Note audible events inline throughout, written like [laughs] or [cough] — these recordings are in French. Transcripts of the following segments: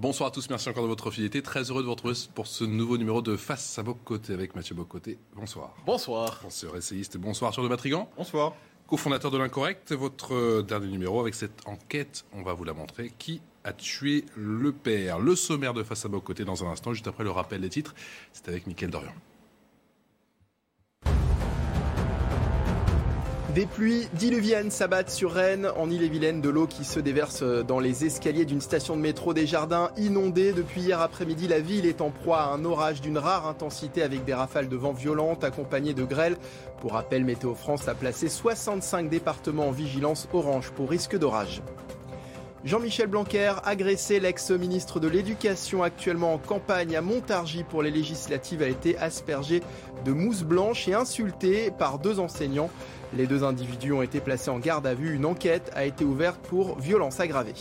Bonsoir à tous, merci encore de votre fidélité. Très heureux de vous retrouver pour ce nouveau numéro de Face à Bocoté avec Mathieu Bocoté. Bonsoir. Bonsoir. Bonsoir essayiste. Bonsoir Arthur de Matrigan. Bonsoir. Co-fondateur de l'Incorrect, votre dernier numéro avec cette enquête, on va vous la montrer. Qui a tué le père Le sommaire de Face à Bocoté dans un instant, juste après le rappel des titres. C'est avec Mickaël Dorian. Des pluies diluviennes s'abattent sur Rennes, en Ille-et-Vilaine, de l'eau qui se déverse dans les escaliers d'une station de métro des Jardins inondée. Depuis hier après-midi, la ville est en proie à un orage d'une rare intensité avec des rafales de vent violentes accompagnées de grêles. Pour rappel, Météo France a placé 65 départements en vigilance orange pour risque d'orage. Jean-Michel Blanquer, agressé, l'ex-ministre de l'Éducation actuellement en campagne à Montargis pour les législatives, a été aspergé de mousse blanche et insulté par deux enseignants. Les deux individus ont été placés en garde à vue. Une enquête a été ouverte pour violence aggravée.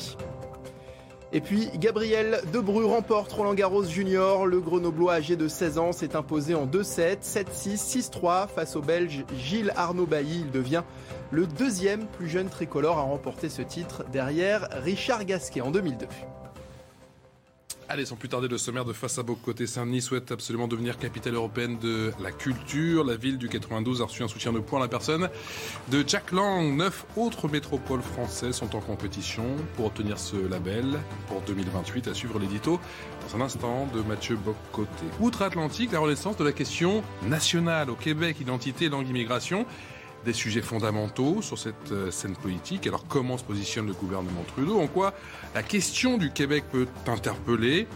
Et puis, Gabriel Debru remporte Roland Garros Junior. Le Grenoblois âgé de 16 ans s'est imposé en 2-7, 7-6, 6-3 face au Belge Gilles Arnaud Bailly. Il devient le deuxième plus jeune tricolore à remporter ce titre derrière Richard Gasquet en 2002. Allez, sans plus tarder, le sommaire de Face à Côté Saint-Denis souhaite absolument devenir capitale européenne de la culture. La ville du 92 a reçu un soutien de poing à la personne de Jack Lang. Neuf autres métropoles françaises sont en compétition pour obtenir ce label pour 2028. À suivre l'édito dans un instant de Mathieu Bocoté. Outre-Atlantique, la renaissance de la question nationale au Québec, identité, langue, immigration des sujets fondamentaux sur cette euh, scène politique. Alors comment se positionne le gouvernement Trudeau? En quoi la question du Québec peut interpeller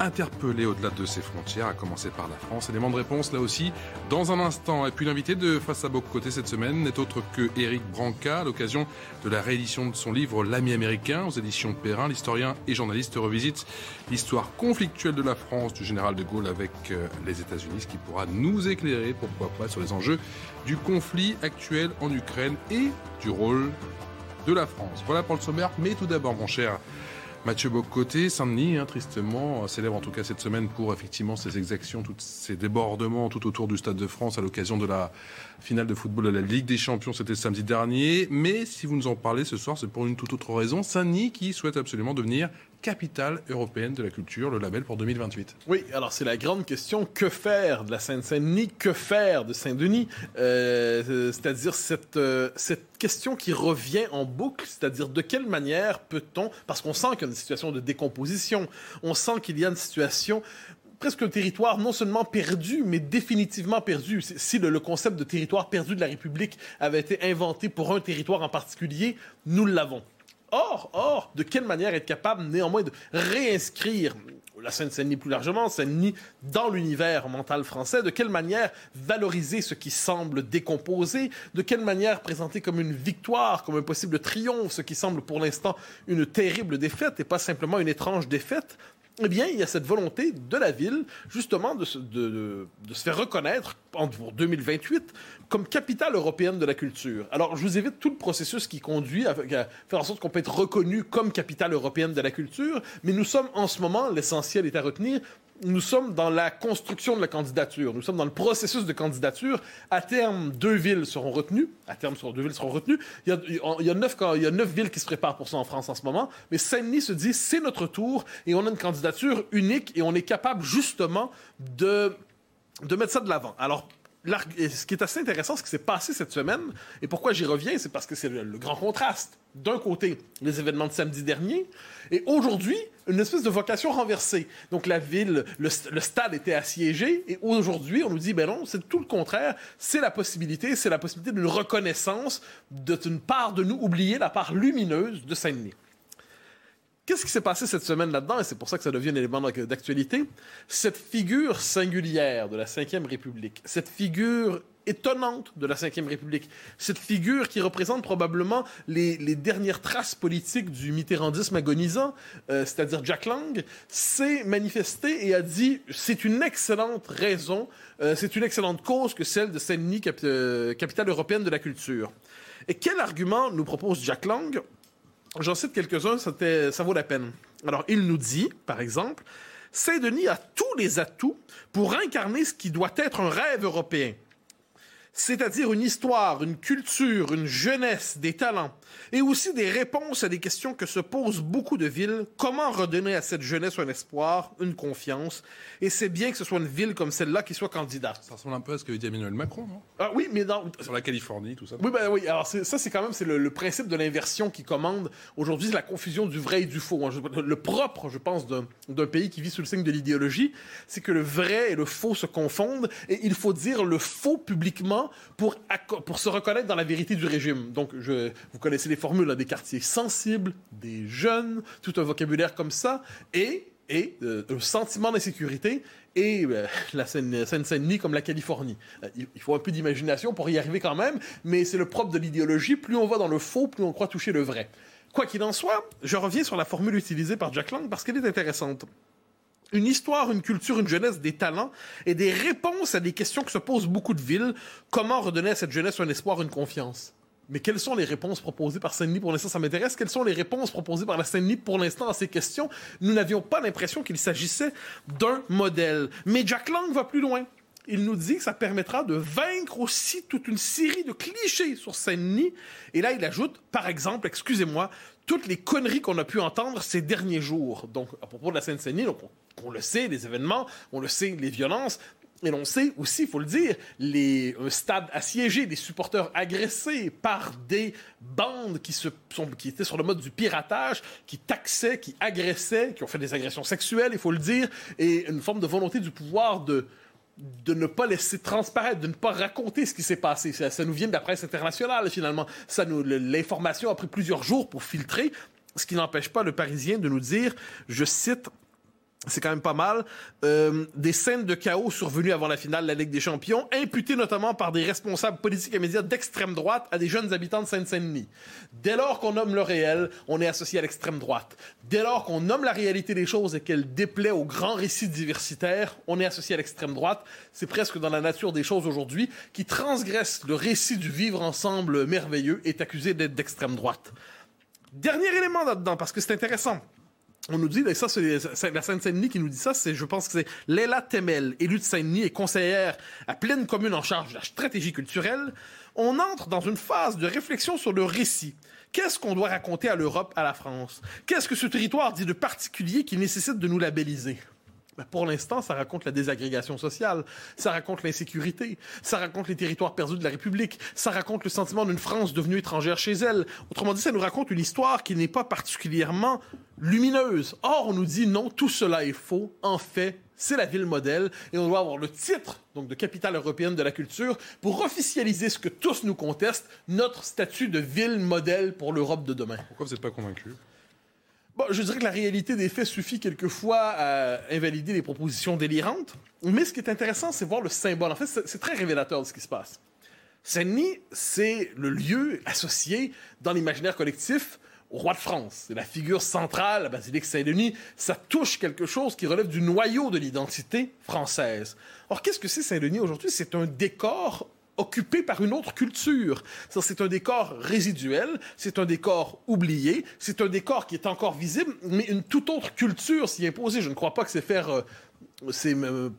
interpellé au-delà de ses frontières, à commencer par la France. Élément de réponse là aussi dans un instant. Et puis l'invité de Face à Côté cette semaine n'est autre que Éric Branca à l'occasion de la réédition de son livre L'ami américain aux éditions Perrin. L'historien et journaliste revisite l'histoire conflictuelle de la France du général de Gaulle avec euh, les États-Unis, ce qui pourra nous éclairer, pourquoi pas, sur les enjeux du conflit actuel en Ukraine et du rôle de la France. Voilà pour le sommaire, mais tout d'abord, mon cher Mathieu Bocoté, Saint-Denis, hein, tristement, euh, célèbre en tout cas cette semaine pour effectivement ces exactions, tous ces débordements tout autour du Stade de France à l'occasion de la finale de football de la Ligue des Champions, c'était samedi dernier. Mais si vous nous en parlez ce soir, c'est pour une toute autre raison. Saint-Denis qui souhaite absolument devenir capitale européenne de la culture, le label pour 2028 Oui, alors c'est la grande question. Que faire de la Seine-Saint-Denis? Que faire de Saint-Denis? Euh, C'est-à-dire cette, euh, cette question qui revient en boucle, c'est-à-dire de quelle manière peut-on, parce qu'on sent qu'il y a une situation de décomposition, on sent qu'il y a une situation presque un territoire non seulement perdu, mais définitivement perdu. Si le, concept de territoire perdu de la République avait été inventé pour un territoire en particulier, nous l'avons. Or, or, de quelle manière être capable néanmoins de réinscrire la Seine-Saint-Denis plus largement, Saint-Denis dans l'univers mental français, de quelle manière valoriser ce qui semble décomposé, de quelle manière présenter comme une victoire, comme un possible triomphe, ce qui semble pour l'instant une terrible défaite et pas simplement une étrange défaite, eh bien, il y a cette volonté de la ville, justement, de se, faire reconnaître pour 2028 comme capitale européenne de la culture. Alors, je vous évite tout le processus qui conduit à, faire en sorte qu'on peut être reconnu comme capitale européenne de la culture, mais nous sommes en ce moment, l'essentiel est à retenir, nous sommes dans la construction de la candidature. Nous sommes dans le processus de candidature. À terme, deux villes seront retenues. À terme, deux villes seront retenues. Il y, a, neuf, villes qui se préparent pour ça en France en ce moment. Mais Saint-Denis se dit, c'est notre tour et on a une candidature unique et on est capable justement de mettre ça de l'avant. Alors, ce qui est assez intéressant, ce qui s'est passé cette semaine, et pourquoi j'y reviens, c'est parce que c'est le, grand contraste. D'un côté, les événements de samedi dernier, et aujourd'hui, une espèce de vocation renversée. Donc la ville, le, stade était assiégé, et aujourd'hui, on nous dit, ben non, c'est tout le contraire, c'est la possibilité, c'est la possibilité d'une reconnaissance d'une part de nous oublier la part lumineuse de Saint-Denis. Qu'est-ce qui s'est passé cette semaine là-dedans, et c'est pour ça que ça devient un élément d'actualité? Cette figure singulière de la Ve République, cette figure étonnante de la Ve République. Cette figure qui représente probablement les, dernières traces politiques du mitterrandisme agonisant, euh, c'est-à-dire Jack Lang, s'est manifesté et a dit c'est une excellente raison, euh, c'est une excellente cause que celle de Saint-Denis, euh, capitale européenne de la culture. Et quel argument nous propose Jack Lang? J'en cite quelques-uns, ça vaut la peine. Alors, il nous dit, par exemple, Saint-Denis a tous les atouts pour incarner ce qui doit être un rêve européen c'est-à-dire une histoire, une culture, une jeunesse, des talents, et aussi des réponses à des questions que se posent beaucoup de villes. Comment redonner à cette jeunesse un espoir, une confiance? Et c'est bien que ce soit une ville comme celle-là qui soit candidate. Ça ressemble un peu à ce que dit Emmanuel Macron, non? Ah oui, mais dans... Sur la Californie, tout ça. Oui, ben oui. Alors ça, c'est quand même c'est le, principe de l'inversion qui commande. Aujourd'hui, c'est la confusion du vrai et du faux. Hein. Le propre, je pense, d'un pays qui vit sous le signe de l'idéologie, c'est que le vrai et le faux se confondent, et il faut dire le faux publiquement pour, pour se reconnaître dans la vérité du régime. Donc, je, vous connaissez les formules, des quartiers sensibles, des jeunes, tout un vocabulaire comme ça, et, et euh, un sentiment d'insécurité, et euh, [laughs] la Seine-Saint-Denis comme la Californie. Euh, il faut un peu d'imagination pour y arriver quand même, mais c'est le propre de l'idéologie. Plus on va dans le faux, plus on croit toucher le vrai. Quoi qu'il en soit, je reviens sur la formule utilisée par Jack Lang parce qu'elle est intéressante une histoire, une culture, une jeunesse, des talents et des réponses à des questions que se posent beaucoup de villes. Comment redonner à cette jeunesse un espoir, une confiance? Mais quelles sont les réponses proposées par Saint-Denis pour l'instant? Ça m'intéresse. Quelles sont les réponses proposées par la Saint-Denis pour l'instant à ces questions? Nous n'avions pas l'impression qu'il s'agissait d'un modèle. Mais Jack Lang va plus loin. Il nous dit que ça permettra de vaincre aussi toute une série de clichés sur Saint-Denis. Et là, il ajoute, par exemple, excusez-moi, toutes les conneries qu'on a pu entendre ces derniers jours. Donc, à propos de la Seine-Saint-Denis, on le sait, les événements, on le sait, les violences, et l'on sait aussi, il faut le dire, les un stade assiégé, des supporters agressés par des bandes qui étaient sur le mode du piratage, qui taxaient, qui agressaient, qui ont fait des agressions sexuelles, il faut le dire, et une forme de volonté du pouvoir de de ne pas laisser transparaître, de ne pas raconter ce qui s'est passé. Ça, ça, nous vient de la presse internationale, finalement. Ça nous, l'information a pris plusieurs jours pour filtrer, ce qui n'empêche pas le Parisien de nous dire, je cite, c'est quand même pas mal, euh, des scènes de chaos survenues avant la finale de la Ligue des Champions, imputées notamment par des responsables politiques et médias d'extrême droite à des jeunes habitants de Seine-Saint-Denis. Dès lors qu'on nomme le réel, on est associé à l'extrême droite. Dès lors qu'on nomme la réalité des choses et qu'elle déplaît au grand récit diversitaire, on est associé à l'extrême droite. C'est presque dans la nature des choses aujourd'hui, qui transgresse le récit du vivre ensemble merveilleux, est accusé d'être d'extrême droite. Dernier élément là-dedans, parce que c'est intéressant on nous dit, et ça, c'est la Seine-Saint-Denis qui nous dit ça, c'est, je pense que c'est Léla Temel, élue de Saint-Denis et conseillère à pleine commune en charge de la stratégie culturelle. On entre dans une phase de réflexion sur le récit. Qu'est-ce qu'on doit raconter à l'Europe, à la France? Qu'est-ce que ce territoire dit de particulier qui nécessite de nous labelliser? Ben, pour l'instant, ça raconte la désagrégation sociale, ça raconte l'insécurité, ça raconte les territoires perdus de la République, ça raconte le sentiment d'une France devenue étrangère chez elle. Autrement dit, ça nous raconte une histoire qui n'est pas particulièrement lumineuse. Or, on nous dit non, tout cela est faux. En fait, c'est la ville modèle et on doit avoir le titre donc de capitale européenne de la culture pour officialiser ce que tous nous contestent, notre statut de ville modèle pour l'Europe de demain. Pourquoi vous n'êtes pas convaincu Je dirais que la réalité des faits suffit quelquefois à invalider les propositions délirantes. Mais ce qui est intéressant, c'est voir le symbole. En fait, c'est très révélateur de ce qui se passe. Saint-Denis, c'est le lieu associé dans l'imaginaire collectif au roi de France. C'est la figure centrale, la basilique Saint-Denis. Ça touche quelque chose qui relève du noyau de l'identité française. Or, qu'est-ce que c'est Saint-Denis aujourd'hui? C'est un décor occupé par une autre culture. C'est un décor résiduel, c'est un décor oublié, c'est un décor qui est encore visible, mais une toute autre culture s'y imposer. Je ne crois pas que c'est faire... Euh, c'est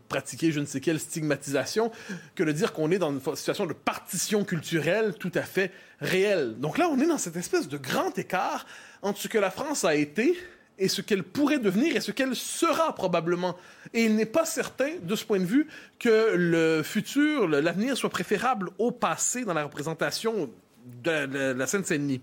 pratiquer je ne sais quelle stigmatisation que de dire qu'on est dans une situation de partition culturelle tout à fait réelle. Donc là, on est dans cette espèce de grand écart entre ce que la France a été et ce qu'elle pourrait devenir et ce qu'elle sera probablement. Et il n'est pas certain, de ce point de vue, que le futur, l'avenir soit préférable au passé dans la représentation de la, Seine-Saint-Denis.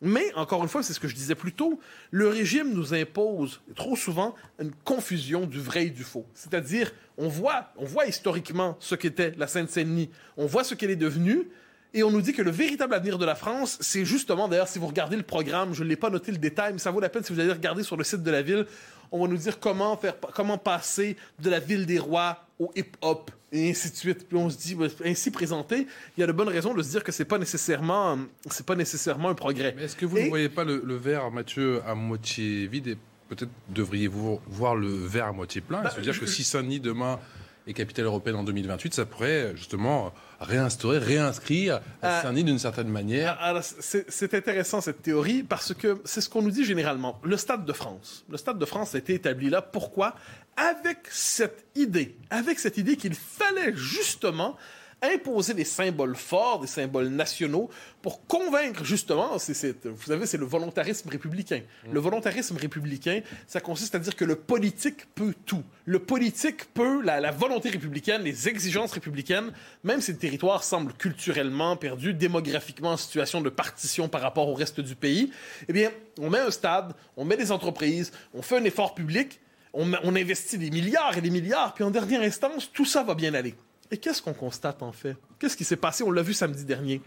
Mais, encore une fois, c'est ce que je disais plus tôt, le régime nous impose trop souvent une confusion du vrai et du faux. C'est-à-dire, on voit, on voit historiquement ce qu'était la Seine-Saint-Denis, on voit ce qu'elle est devenue, et on nous dit que le véritable avenir de la France, c'est justement, d'ailleurs, si vous regardez le programme, je ne l'ai pas noté le détail, mais ça vaut la peine si vous allez regarder sur le site de la ville, on va nous dire comment faire, comment passer de la ville des rois au hip-hop et ainsi de suite. Puis on se dit, ainsi présenté, il y a de bonnes raisons de se dire que c'est pas nécessairement, c'est pas nécessairement un progrès. Mais est-ce que vous ne voyez pas le, verre, Mathieu, à moitié vide et peut-être devriez-vous voir le verre à moitié plein, cest à dire que si Saint-Denis demain est capitale européenne en 2028, ça pourrait justement réinstaurer, réinscrire euh, Saint-Denis d'une certaine manière. Ah, c'est intéressant cette théorie parce que c'est ce qu'on nous dit généralement. Le Stade de France. Le Stade de France a été établi là. Pourquoi? Avec cette idée, avec cette idée qu'il fallait justement imposer des symboles forts, des symboles nationaux, pour convaincre justement, vous savez, c'est le volontarisme républicain. Le volontarisme républicain, ça consiste à dire que le politique peut tout. Le politique peut, la, volonté républicaine, les exigences républicaines, même si le territoire semble culturellement perdu, démographiquement en situation de partition par rapport au reste du pays, eh bien, on met un stade, on met des entreprises, on fait un effort public, on, investit des milliards et des milliards, puis en dernière instance, tout ça va bien aller. Et qu'est-ce qu'on constate en fait? Qu'est-ce qui s'est passé? On l'a vu samedi dernier.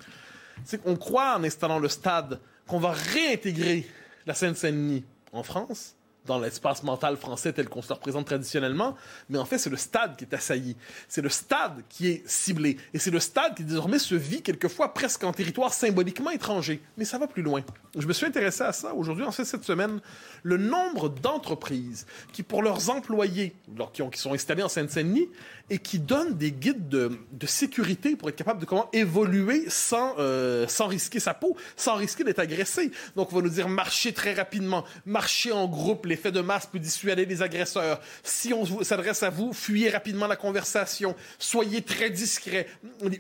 C'est qu'on croit en installant le stade qu'on va réintégrer la Seine-Saint-Denis en France, dans l'espace mental français tel qu'on se le représente traditionnellement, mais en fait, c'est le stade qui est assailli. C'est le stade qui est ciblé. Et c'est le stade qui désormais se vit quelquefois presque en territoire symboliquement étranger. Mais ça va plus loin. Je me suis intéressé à ça aujourd'hui, en fait, cette semaine. Le nombre d'entreprises qui, pour leurs employés, qui, sont installés en Seine-Saint-Denis, et qui donnent des guides de, sécurité pour être capable de comment évoluer sans, euh, sans risquer sa peau, sans risquer d'être agressé. Donc, on va nous dire marcher très rapidement, marcher en groupe, l'effet de masse peut dissuader les agresseurs. Si on s'adresse à vous, fuyez rapidement la conversation, soyez très discret.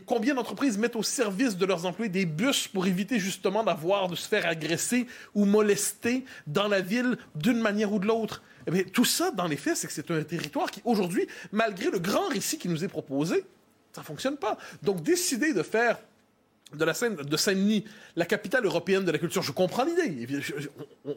Combien d'entreprises mettent au service de leurs employés des bus pour éviter justement d'avoir, de se faire agresser ou molester dans la ville d'une manière ou de l'autre? Eh tout ça, dans les faits, c'est que c'est un territoire qui, aujourd'hui, malgré le grand récit qui nous est proposé, ça ne fonctionne pas. Donc, décider de faire de la Seine, de Saint-Denis, la capitale européenne de la culture, je comprends l'idée.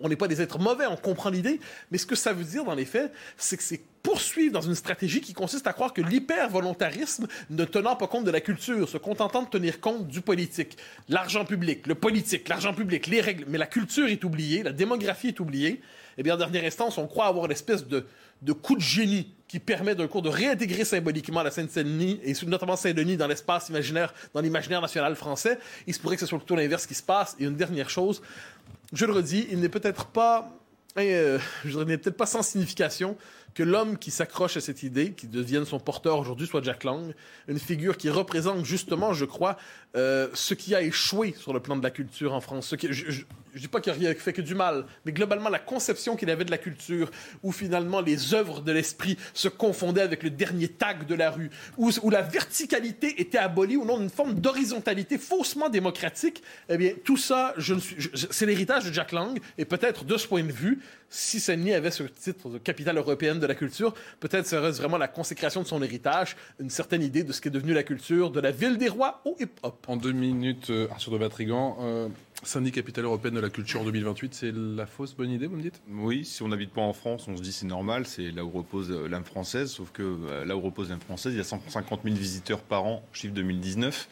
On n'est pas des êtres mauvais, on comprend l'idée. Mais ce que ça veut dire dans les faits, c'est que c'est poursuivre dans une stratégie qui consiste à croire que l'hyper-volontarisme, ne tenant pas compte de la culture, se contentant de tenir compte du politique, l'argent public, le politique, l'argent public, les règles, mais la culture est oubliée, la démographie est oubliée, eh bien, en dernière instance, on croit avoir une espèce de, de coup de génie qui permet d'un cours de réintégrer symboliquement la Seine-Saint-Denis et notamment Saint-Denis dans l'espace imaginaire, dans l'imaginaire national français. Il se pourrait que ce soit plutôt l'inverse qui se passe. Et une dernière chose, je le redis, il n'est peut-être pas, euh, je dirais, n'est peut-être pas sans signification que l'homme qui s'accroche à cette idée, qui devienne son porteur aujourd'hui, soit Jack Lang, une figure qui représente justement, je crois, euh, ce qui a échoué sur le plan de la culture en France. Je, je dis pas qu'il a fait que du mal, mais globalement la conception qu'il avait de la culture, où finalement les œuvres de l'esprit se confondaient avec le dernier tag de la rue, où, la verticalité était abolie au nom d'une forme d'horizontalité faussement démocratique, eh bien tout ça, je ne suis, c'est l'héritage de Jack Lang, et peut-être de ce point de vue, si Saint-Denis avait ce titre de capitale européenne de la culture, peut-être serait vraiment la consécration de son héritage, une certaine idée de ce qu'est devenu la culture de la ville des rois au hip-hop. En deux minutes, euh, Arthur de Vatrigan, euh, Saint-Denis, capitale européenne de la culture en 2028, c'est la fausse bonne idée, vous me dites? Oui, si on n'habite pas en France, on se dit c'est normal, c'est là où repose euh, l'âme française, sauf que là où repose l'âme française, il y a 150 000 visiteurs par an, chiffre 2019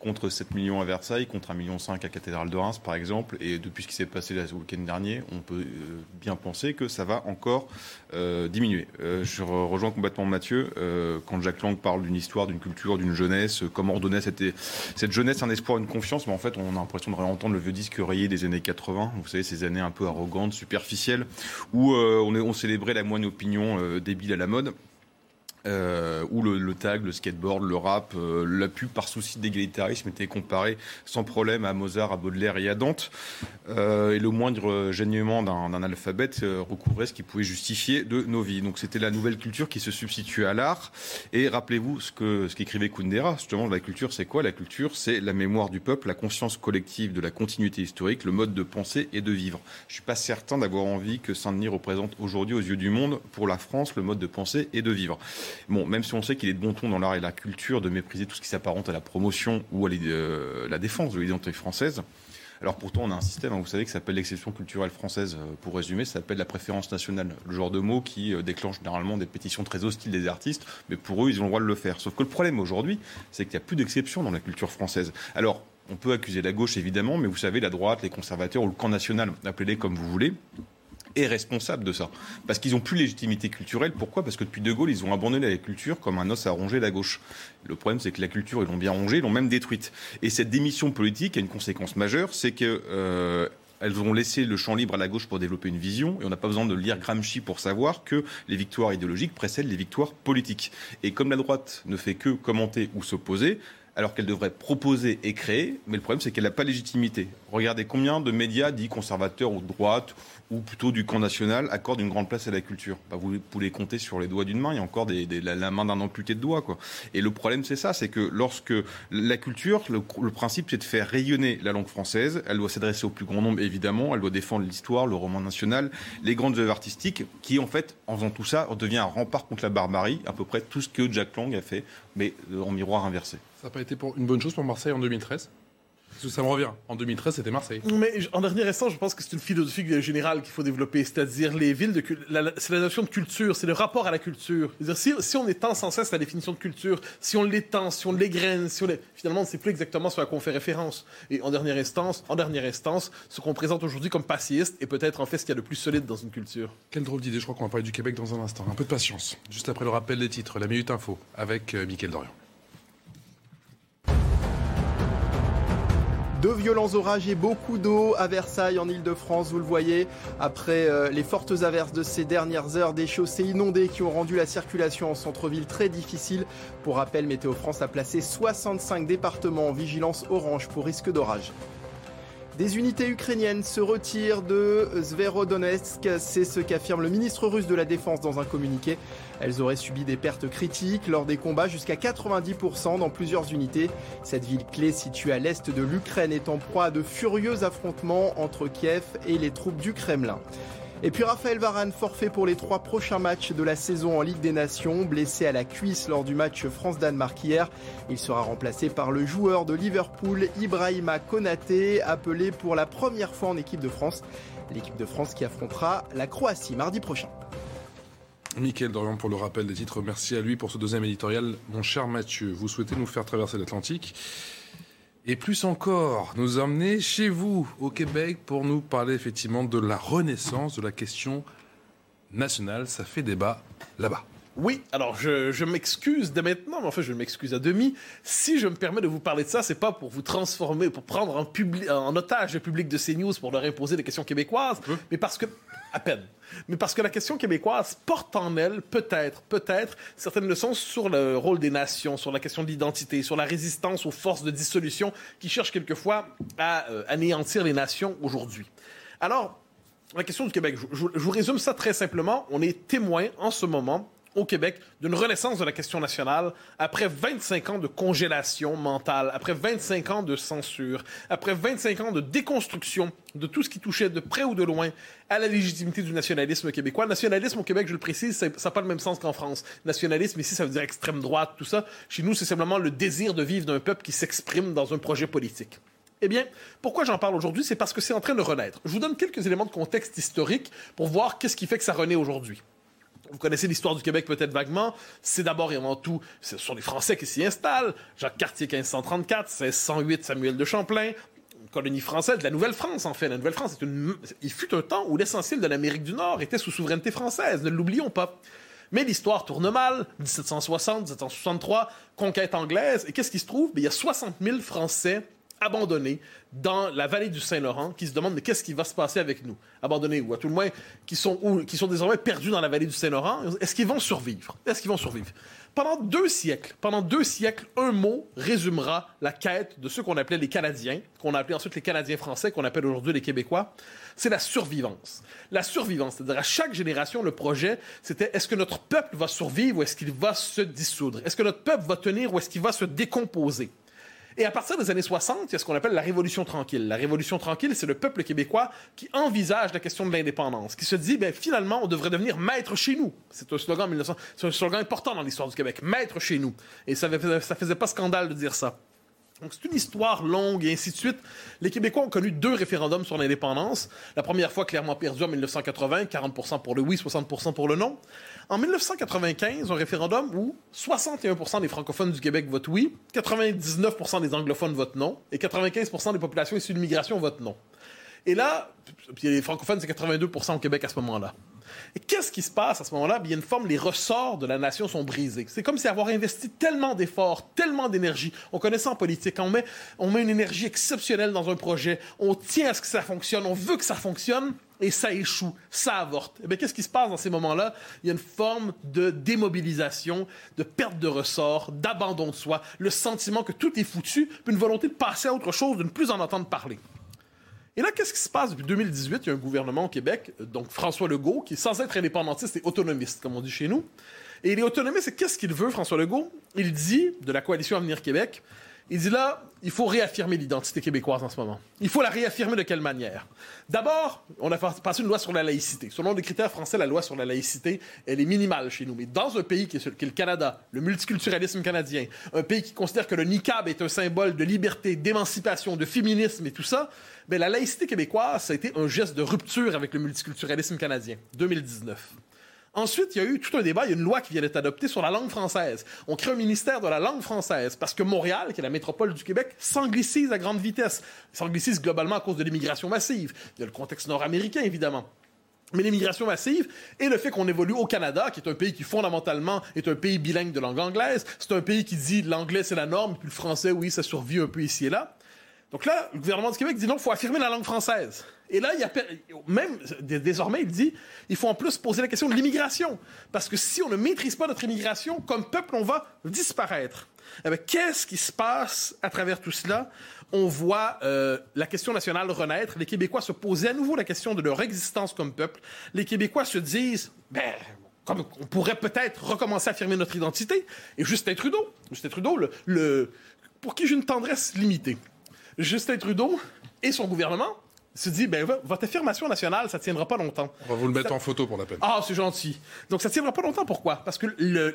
contre 7 millions à Versailles, contre 1,5 million à Cathédrale de Reims, par exemple. Et depuis ce qui s'est passé le week-end dernier, on peut euh, bien penser que ça va encore euh, diminuer. Euh, je rejoins complètement Mathieu. quand Jacques Lang parle d'une histoire, d'une culture, d'une jeunesse, comment redonner cette, cette jeunesse un espoir, une confiance, mais en fait, on a l'impression de réentendre le vieux disque rayé des années 80. Vous savez, ces années un peu arrogantes, superficielles, où on, on célébrait la moine opinion débile à la mode. Euh, où le, tag, le skateboard, le rap, euh, la pub par souci d'égalitarisme était comparé sans problème à Mozart, à Baudelaire et à Dante. Euh, et le moindre gênement d'un alphabet recouvrait ce qui pouvait justifier de nos vies. Donc c'était la nouvelle culture qui se substitue à l'art. Et rappelez-vous ce que ce qu'écrivait Kundera, justement, la culture, c'est quoi? La culture, c'est la mémoire du peuple, la conscience collective de la continuité historique, le mode de penser et de vivre. Je suis pas certain d'avoir envie que Saint-Denis représente aujourd'hui aux yeux du monde, pour la France, le mode de penser et de vivre. Bon, même si on sait qu'il est de bon ton dans l'art et la culture de mépriser tout ce qui s'apparente à la promotion ou à euh, la défense de l'identité française. Alors pourtant, on a un système, hein, vous savez, qui s'appelle l'exception culturelle française. Euh, pour résumer, ça s'appelle la préférence nationale. Le genre de mot qui euh, déclenche généralement des pétitions très hostiles des artistes, mais pour eux, ils ont le droit de le faire. Sauf que le problème aujourd'hui, c'est qu'il n'y a plus d'exception dans la culture française. Alors, on peut accuser la gauche, évidemment, mais vous savez, la droite, les conservateurs ou le camp national, appelez-les comme vous voulez, est responsable de ça. Parce qu'ils n'ont plus légitimité culturelle. Pourquoi? Parce que depuis De Gaulle, ils ont abandonné la culture comme un os à ronger la gauche. Le problème, c'est que la culture, ils l'ont bien rongée, ils l'ont même détruite. Et cette démission politique a une conséquence majeure, c'est que euh, elles ont laissé le champ libre à la gauche pour développer une vision, et on n'a pas besoin de lire Gramsci pour savoir que les victoires idéologiques précèdent les victoires politiques. Et comme la droite ne fait que commenter ou s'opposer, alors qu'elle devrait proposer et créer, mais le problème c'est qu'elle n'a pas légitimité. Regardez combien de médias dits conservateurs ou de droite ou plutôt du camp national accorde une grande place à la culture. Bah, vous pouvez compter sur les doigts d'une main, il y a encore la, main d'un amputé de doigts. Et le problème, c'est ça, c'est que lorsque la culture, le, principe, c'est de faire rayonner la langue française, elle doit s'adresser au plus grand nombre, évidemment, elle doit défendre l'histoire, le roman national, les grandes œuvres artistiques, qui, en fait, en faisant tout ça, devient un rempart contre la barbarie, à peu près tout ce que Jack Lang a fait, mais en miroir inversé. Ça n'a pas été pour une bonne chose pour Marseille en 2013 ça me revient. En 2013, c'était Marseille. Mais en dernier instant, je pense que c'est une philosophie générale qu'il faut développer, c'est-à-dire les villes de c'est la notion de culture, c'est le rapport à la culture. -dire, si, si, on étend sans cesse la définition de culture, si on l'étend, si on l'égrène, si on finalement, on ne sait plus exactement sur à quoi on fait référence. Et en dernière instance, en dernière instance, ce qu'on présente aujourd'hui comme passiste est peut-être en fait ce qu'il y a de plus solide dans une culture. Quelle drôle d'idée. Je crois qu'on va parler du Québec dans un instant. Un peu de patience. Juste après le rappel des titres, la minute info avec euh, Mickaël Dorian. De violents orages et beaucoup d'eau à Versailles en Ile-de-France, vous le voyez. Après euh, les fortes averses de ces dernières heures, des chaussées inondées qui ont rendu la circulation en centre-ville très difficile. Pour rappel, Météo France a placé 65 départements en vigilance orange pour risque d'orage. Des unités ukrainiennes se retirent de Zverodonetsk, c'est ce qu'affirme le ministre russe de la Défense dans un communiqué. Elles auraient subi des pertes critiques lors des combats jusqu'à 90% dans plusieurs unités. Cette ville clé située à l'est de l'Ukraine est en proie à de furieux affrontements entre Kiev et les troupes du Kremlin. Et puis Raphaël Varane forfait pour les trois prochains matchs de la saison en Ligue des Nations, blessé à la cuisse lors du match France-Danemark hier. Il sera remplacé par le joueur de Liverpool, Ibrahima Konaté, appelé pour la première fois en équipe de France. L'équipe de France qui affrontera la Croatie mardi prochain. Mickaël Dorian pour le rappel des titres. Merci à lui pour ce deuxième éditorial. Mon cher Mathieu, vous souhaitez nous faire traverser l'Atlantique et plus encore, nous emmener chez vous au Québec pour nous parler effectivement de la renaissance de la question nationale. Ça fait débat là-bas. Oui, alors je, m'excuse dès maintenant, mais en fait je m'excuse à demi. Si je me permets de vous parler de ça, c'est pas pour vous transformer, pour prendre en, en otage le public de CNews pour leur imposer des questions québécoises, mais parce que à peine. Mais parce que la question québécoise porte en elle, peut-être, peut-être, certaines leçons sur le rôle des nations, sur la question de l'identité, sur la résistance aux forces de dissolution qui cherchent quelquefois à euh, anéantir les nations aujourd'hui. Alors, la question du Québec, je vous résume ça très simplement. On est témoin en ce moment au Québec d'une renaissance de la question nationale après 25 ans de congélation mentale, après 25 ans de censure, après 25 ans de déconstruction de tout ce qui touchait de près ou de loin à la légitimité du nationalisme québécois. Nationalisme au Québec, je le précise, ça n'a pas le même sens qu'en France. Nationalisme, ici, ça veut dire extrême droite, tout ça. Chez nous, c'est simplement le désir de vivre d'un peuple qui s'exprime dans un projet politique. Eh bien, pourquoi j'en parle aujourd'hui? C'est parce que c'est en train de renaître. Je vous donne quelques éléments de contexte historique pour voir qu'est-ce qui fait que ça renaît aujourd'hui. Vous connaissez l'histoire du Québec peut-être vaguement. C'est d'abord et avant tout, ce sont les Français qui s'y installent. Jacques Cartier 1534, 1608 Samuel de Champlain, colonie française de la Nouvelle-France, en fait. La Nouvelle-France, une... il fut un temps où l'essentiel de l'Amérique du Nord était sous souveraineté française, ne l'oublions pas. Mais l'histoire tourne mal, 1760, 1763, conquête anglaise, et qu'est-ce qui se trouve? il y a 60 000 Français abandonnés dans la vallée du Saint-Laurent qui se demandent mais qu'est-ce qui va se passer avec nous? Abandonnés ou à tout le moins qui sont, qui sont désormais perdus dans la vallée du Saint-Laurent. Est-ce qu'ils vont survivre? Est-ce qu'ils vont survivre? Pendant deux siècles, pendant deux siècles, un mot résumera la quête de ceux qu'on appelait les Canadiens, qu'on a appelé ensuite les Canadiens français, qu'on appelle aujourd'hui les Québécois. C'est la survivance. La survivance, c'est-à-dire à chaque génération, le projet, c'était est-ce que notre peuple va survivre ou est-ce qu'il va se dissoudre? Est-ce que notre peuple va tenir ou est-ce qu'il va se décomposer? Et à partir des années 60, il y a ce qu'on appelle la Révolution tranquille. La Révolution tranquille, c'est le peuple québécois qui envisage la question de l'indépendance, qui se dit, ben, finalement, on devrait devenir maître chez nous. C'est un slogan, 1900, c'est un slogan important dans l'histoire du Québec, maître chez nous. Et ça, ça faisait pas scandale de dire ça. Donc c'est une histoire longue et ainsi de suite. Les Québécois ont connu deux référendums sur l'indépendance. La première fois clairement perdu en 1980, 40% pour le oui, 60% pour le non. En 1995, un référendum où 61% des francophones du Québec votent oui, 99% des anglophones votent non et 95% des populations issues de l'immigration votent non. Et là, les francophones, c'est 82% au Québec à ce moment-là. Et qu'est-ce qui se passe à ce moment-là? Il y a une forme, les ressorts de la nation sont brisés. C'est comme si avoir investi tellement d'efforts, tellement d'énergie. On connaît ça en politique. On met, on met une énergie exceptionnelle dans un projet. On tient à ce que ça fonctionne. On veut que ça fonctionne et ça échoue, ça avorte. Eh qu'est-ce qui se passe dans ces moments-là? Il y a une forme de démobilisation, de perte de ressort, d'abandon de soi, le sentiment que tout est foutu, puis une volonté de passer à autre chose, de ne plus en entendre parler. Et là, qu'est-ce qui se passe? Depuis 2018? Il y a un gouvernement au Québec, donc François Legault, qui est sans être indépendantiste et autonomiste, comme on dit chez nous. Et il est autonomiste, et qu'est-ce qu'il veut, François Legault? Il dit, de la coalition Avenir Québec, il dit là, il faut réaffirmer l'identité québécoise en ce moment. Il faut la réaffirmer de quelle manière? D'abord, on a passé une loi sur la laïcité. Selon les critères français, la loi sur la laïcité, elle est minimale chez nous. Mais dans un pays qui est, le Canada, le multiculturalisme canadien, un pays qui considère que le niqab est un symbole de liberté, d'émancipation, de féminisme et tout ça, ben, la laïcité québécoise, ça a été un geste de rupture avec le multiculturalisme canadien. 2019. Ensuite, il y a eu tout un débat, il y a une loi qui vient d'être adoptée sur la langue française. On crée un ministère de la langue française parce que Montréal, qui est la métropole du Québec, s'anglicise à grande vitesse. S'anglicise globalement à cause de l'immigration massive. Il y a le contexte nord-américain, évidemment. Mais l'immigration massive et le fait qu'on évolue au Canada, qui est un pays qui fondamentalement est un pays bilingue de langue anglaise, c'est un pays qui dit l'anglais c'est la norme, puis le français, oui, ça survit un peu ici et là. Donc là, le gouvernement du Québec dit non, il faut affirmer la langue française. Et là, même désormais, il dit il faut en plus poser la question de l'immigration. Parce que si on ne maîtrise pas notre immigration, comme peuple, on va disparaître. Eh qu'est-ce qui se passe à travers tout cela? On voit euh, la question nationale renaître. Les Québécois se poser à nouveau la question de leur existence comme peuple. Les Québécois se disent, ben, comme on pourrait peut-être recommencer à affirmer notre identité. Et Justin Trudeau, Justin Trudeau, le pour qui j'ai une tendresse limitée. Justin Trudeau et son gouvernement se dit, ben, votre affirmation nationale, ça tiendra pas longtemps. On va vous le mettre en photo pour la peine. Ah, c'est gentil. Donc, ça tiendra pas longtemps. Pourquoi? Parce que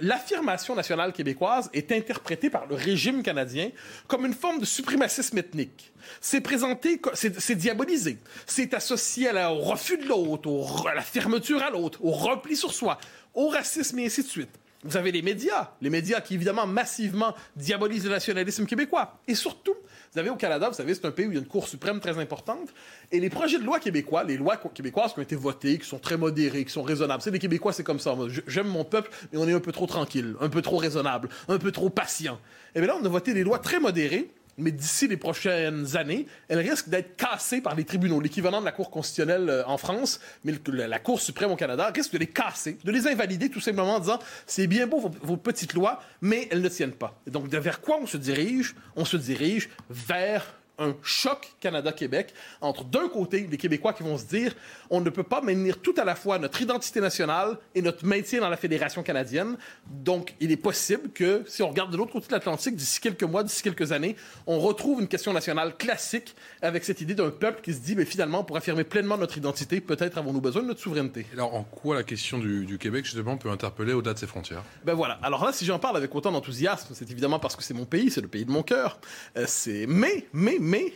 l'affirmation nationale québécoise est interprétée par le régime canadien comme une forme de suprémacisme ethnique. C'est présenté, c'est diabolisé. C'est associé au refus de l'autre, à la fermeture à l'autre, au repli sur soi, au racisme et ainsi de suite. Vous avez les médias, les médias qui évidemment massivement diabolisent le nationalisme québécois. Et surtout, vous avez au Canada, vous savez, c'est un pays où il y a une Cour suprême très importante. Et les projets de loi québécois, les lois québécoises qui ont été votées, qui sont très modérées, qui sont raisonnables. C'est les Québécois, c'est comme ça. J'aime mon peuple, mais on est un peu trop tranquille, un peu trop raisonnable, un peu trop patient. Et bien là, on a voté des lois très modérées mais d'ici les prochaines années, elle risque d'être cassée par les tribunaux. L'équivalent de la Cour constitutionnelle euh, en France, mais la Cour suprême au Canada risque de les casser, de les invalider tout simplement en disant c'est bien beau vos, petites lois, mais elles ne tiennent pas. Et donc, vers quoi on se dirige? On se dirige vers un choc Canada-Québec entre d'un côté les Québécois qui vont se dire on ne peut pas maintenir tout à la fois notre identité nationale et notre maintien dans la fédération canadienne. Donc il est possible que si on regarde de l'autre côté de l'Atlantique d'ici quelques mois, d'ici quelques années, on retrouve une question nationale classique avec cette idée d'un peuple qui se dit mais finalement pour affirmer pleinement notre identité, peut-être avons-nous besoin de notre souveraineté. Alors en quoi la question du, Québec justement peut interpeller au-delà de ses frontières? Ben voilà. Alors là si j'en parle avec autant d'enthousiasme, c'est évidemment parce que c'est mon pays, c'est le pays de mon cœur. Euh, c'est mais mais mais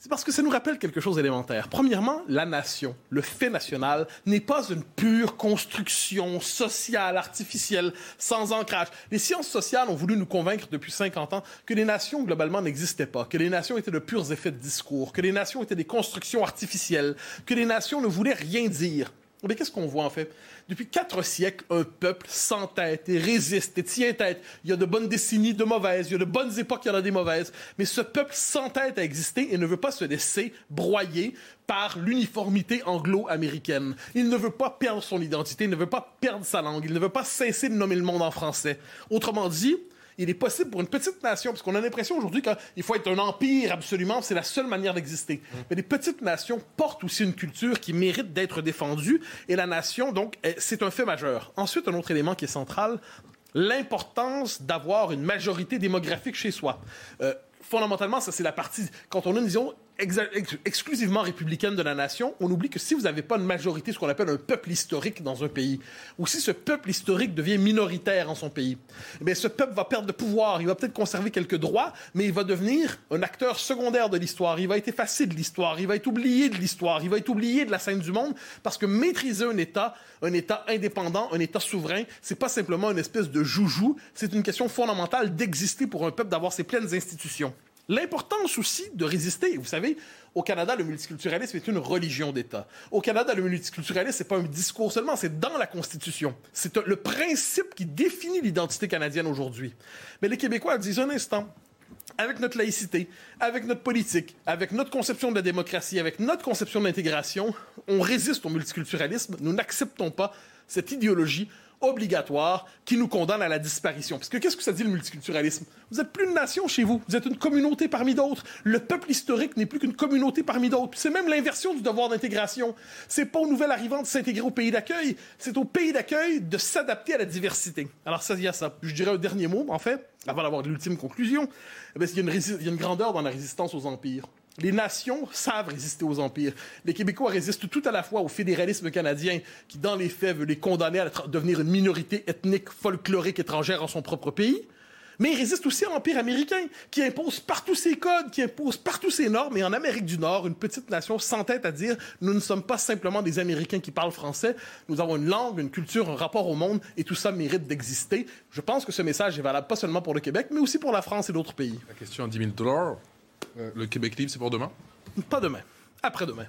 c'est parce que ça nous rappelle quelque chose d'élémentaire. Premièrement, la nation, le fait national, n'est pas une pure construction sociale, artificielle, sans ancrage. Les sciences sociales ont voulu nous convaincre depuis 50 ans que les nations, globalement, n'existaient pas, que les nations étaient de purs effets de discours, que les nations étaient des constructions artificielles, que les nations ne voulaient rien dire. Mais qu'est-ce qu'on voit en fait? Depuis quatre siècles, un peuple sans tête et résiste et tient tête. Il y a de bonnes décennies de mauvaises, il y a de bonnes époques, il y en a des mauvaises. Mais ce peuple sans tête a existé et ne veut pas se laisser broyer par l'uniformité anglo-américaine. Il ne veut pas perdre son identité, il ne veut pas perdre sa langue, il ne veut pas cesser de nommer le monde en français. Autrement dit, il est possible pour une petite nation, parce qu'on a l'impression aujourd'hui qu'il faut être un empire absolument, c'est la seule manière d'exister. Mm. Mais les petites nations portent aussi une culture qui mérite d'être défendue, et la nation, donc, c'est un fait majeur. Ensuite, un autre élément qui est central, l'importance d'avoir une majorité démographique chez soi. Euh, fondamentalement, ça c'est la partie, quand on a une vision exclusivement républicaine de la nation, on oublie que si vous n'avez pas une majorité, ce qu'on appelle un peuple historique dans un pays, ou si ce peuple historique devient minoritaire en son pays, eh ce peuple va perdre de pouvoir, il va peut-être conserver quelques droits, mais il va devenir un acteur secondaire de l'histoire, il va être effacé de l'histoire, il va être oublié de l'histoire, il va être oublié de la scène du monde, parce que maîtriser un État, un État indépendant, un État souverain, c'est pas simplement une espèce de joujou, c'est une question fondamentale d'exister pour un peuple, d'avoir ses pleines institutions. L'importance aussi de résister. Vous savez, au Canada, le multiculturalisme est une religion d'État. Au Canada, le multiculturalisme, c'est pas un discours seulement, c'est dans la Constitution. C'est le principe qui définit l'identité canadienne aujourd'hui. Mais les Québécois disent un instant, avec notre laïcité, avec notre politique, avec notre conception de la démocratie, avec notre conception de l'intégration, on résiste au multiculturalisme. Nous n'acceptons pas cette idéologie obligatoire qui nous condamne à la disparition. Parce que qu'est-ce que ça dit le multiculturalisme? Vous n'êtes plus une nation chez vous, vous êtes une communauté parmi d'autres. Le peuple historique n'est plus qu'une communauté parmi d'autres. C'est même l'inversion du devoir d'intégration. C'est pas au nouvel arrivant de s'intégrer au pays d'accueil, c'est au pays d'accueil de s'adapter à la diversité. Alors ça, il y a ça. Je dirais un dernier mot, en fait, avant d'avoir l'ultime conclusion. Eh il y a une grandeur dans la résistance aux empires. Les nations savent résister aux empires. Les Québécois résistent tout à la fois au fédéralisme canadien, qui, dans les faits, veut les condamner à devenir une minorité ethnique folklorique étrangère en son propre pays. Mais ils résistent aussi à l'Empire américain, qui impose partout ses codes, qui impose partout ses normes. Et en Amérique du Nord, une petite nation s'entête à dire nous ne sommes pas simplement des Américains qui parlent français, nous avons une langue, une culture, un rapport au monde, et tout ça mérite d'exister. Je pense que ce message est valable pas seulement pour le Québec, mais aussi pour la France et d'autres pays. La question à 10 000 dollars. Euh, le Québec libre, c'est pour demain? Pas demain. Après-demain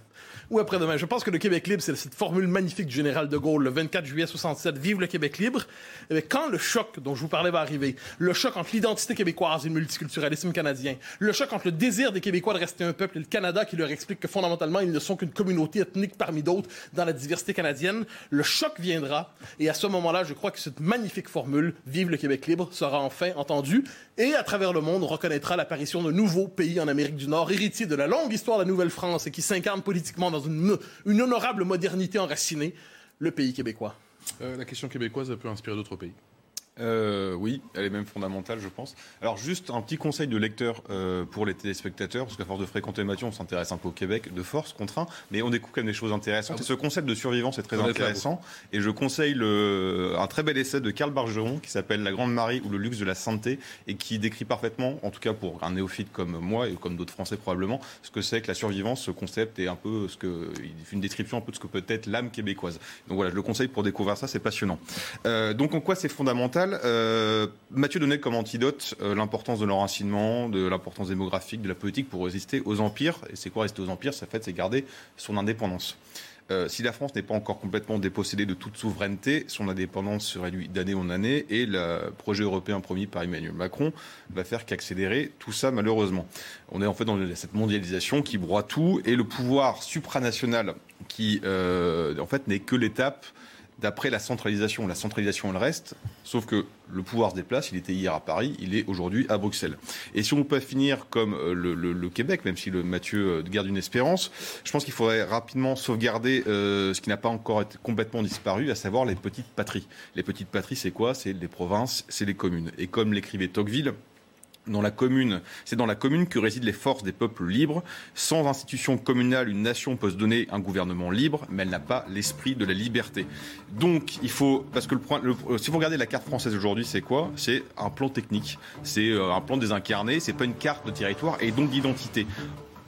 ou après-demain. Je pense que le Québec libre, c'est cette formule magnifique du général de Gaulle, le 24 juillet 67, vive le Québec libre. Eh quand le choc dont je vous parlais va arriver, le choc entre l'identité québécoise et le multiculturalisme canadien, le choc entre le désir des Québécois de rester un peuple et le Canada qui leur explique que fondamentalement, ils ne sont qu'une communauté ethnique parmi d'autres dans la diversité canadienne, le choc viendra. Et à ce moment-là, je crois que cette magnifique formule, vive le Québec libre, sera enfin entendue. Et à travers le monde, on reconnaîtra l'apparition de nouveaux pays en Amérique du Nord, héritiers de la longue histoire de la Nouvelle-France et qui s'incarnent politiquement dans une, une honorable modernité enracinée, le pays québécois. Euh, la question québécoise peut inspirer d'autres pays. Euh, oui, elle est même fondamentale, je pense. Alors, juste un petit conseil de lecteur euh, pour les téléspectateurs, parce qu'à force de fréquenter Mathieu, on s'intéresse un peu au Québec, de force, contraint, mais on découvre quand même des choses intéressantes. Et ce concept de survivance est très intéressant. Et je conseille le, un très bel essai de Karl Bargeron qui s'appelle La Grande Marie ou le luxe de la sainteté et qui décrit parfaitement, en tout cas pour un néophyte comme moi et comme d'autres Français probablement, ce que c'est que la survivance, ce concept et un peu ce que, une description un peu de ce que peut être l'âme québécoise. Donc voilà, je le conseille pour découvrir ça, c'est passionnant. Euh, donc en quoi c'est fondamental? Euh, Mathieu donnait comme antidote euh, l'importance de l'enracinement, de l'importance démographique, de la politique pour résister aux empires. Et c'est quoi résister aux empires? Ça fait, c'est garder son indépendance. Euh, si la France n'est pas encore complètement dépossédée de toute souveraineté, son indépendance se réduit d'année en année et le projet européen promis par Emmanuel Macron va faire qu'accélérer tout ça malheureusement. On est en fait dans cette mondialisation qui broie tout et le pouvoir supranational qui en fait n'est que l'étape d'après la centralisation. La centralisation, elle reste, sauf que le pouvoir se déplace. Il était hier à Paris, il est aujourd'hui à Bruxelles. Et si on peut finir comme euh, le, Québec, même si le Mathieu euh, garde une espérance, je pense qu'il faudrait rapidement sauvegarder euh, ce qui n'a pas encore été complètement disparu, à savoir les petites patries. Les petites patries, c'est quoi? C'est les provinces, c'est les communes. Et comme l'écrivait Tocqueville, dans la commune, c'est dans la commune que résident les forces des peuples libres. Sans institution communale, une nation peut se donner un gouvernement libre, mais elle n'a pas l'esprit de la liberté. Donc, il faut, parce que le, le, si vous regardez la carte française aujourd'hui, c'est quoi? C'est un plan technique, c'est euh, un plan désincarné, c'est pas une carte de territoire et donc d'identité.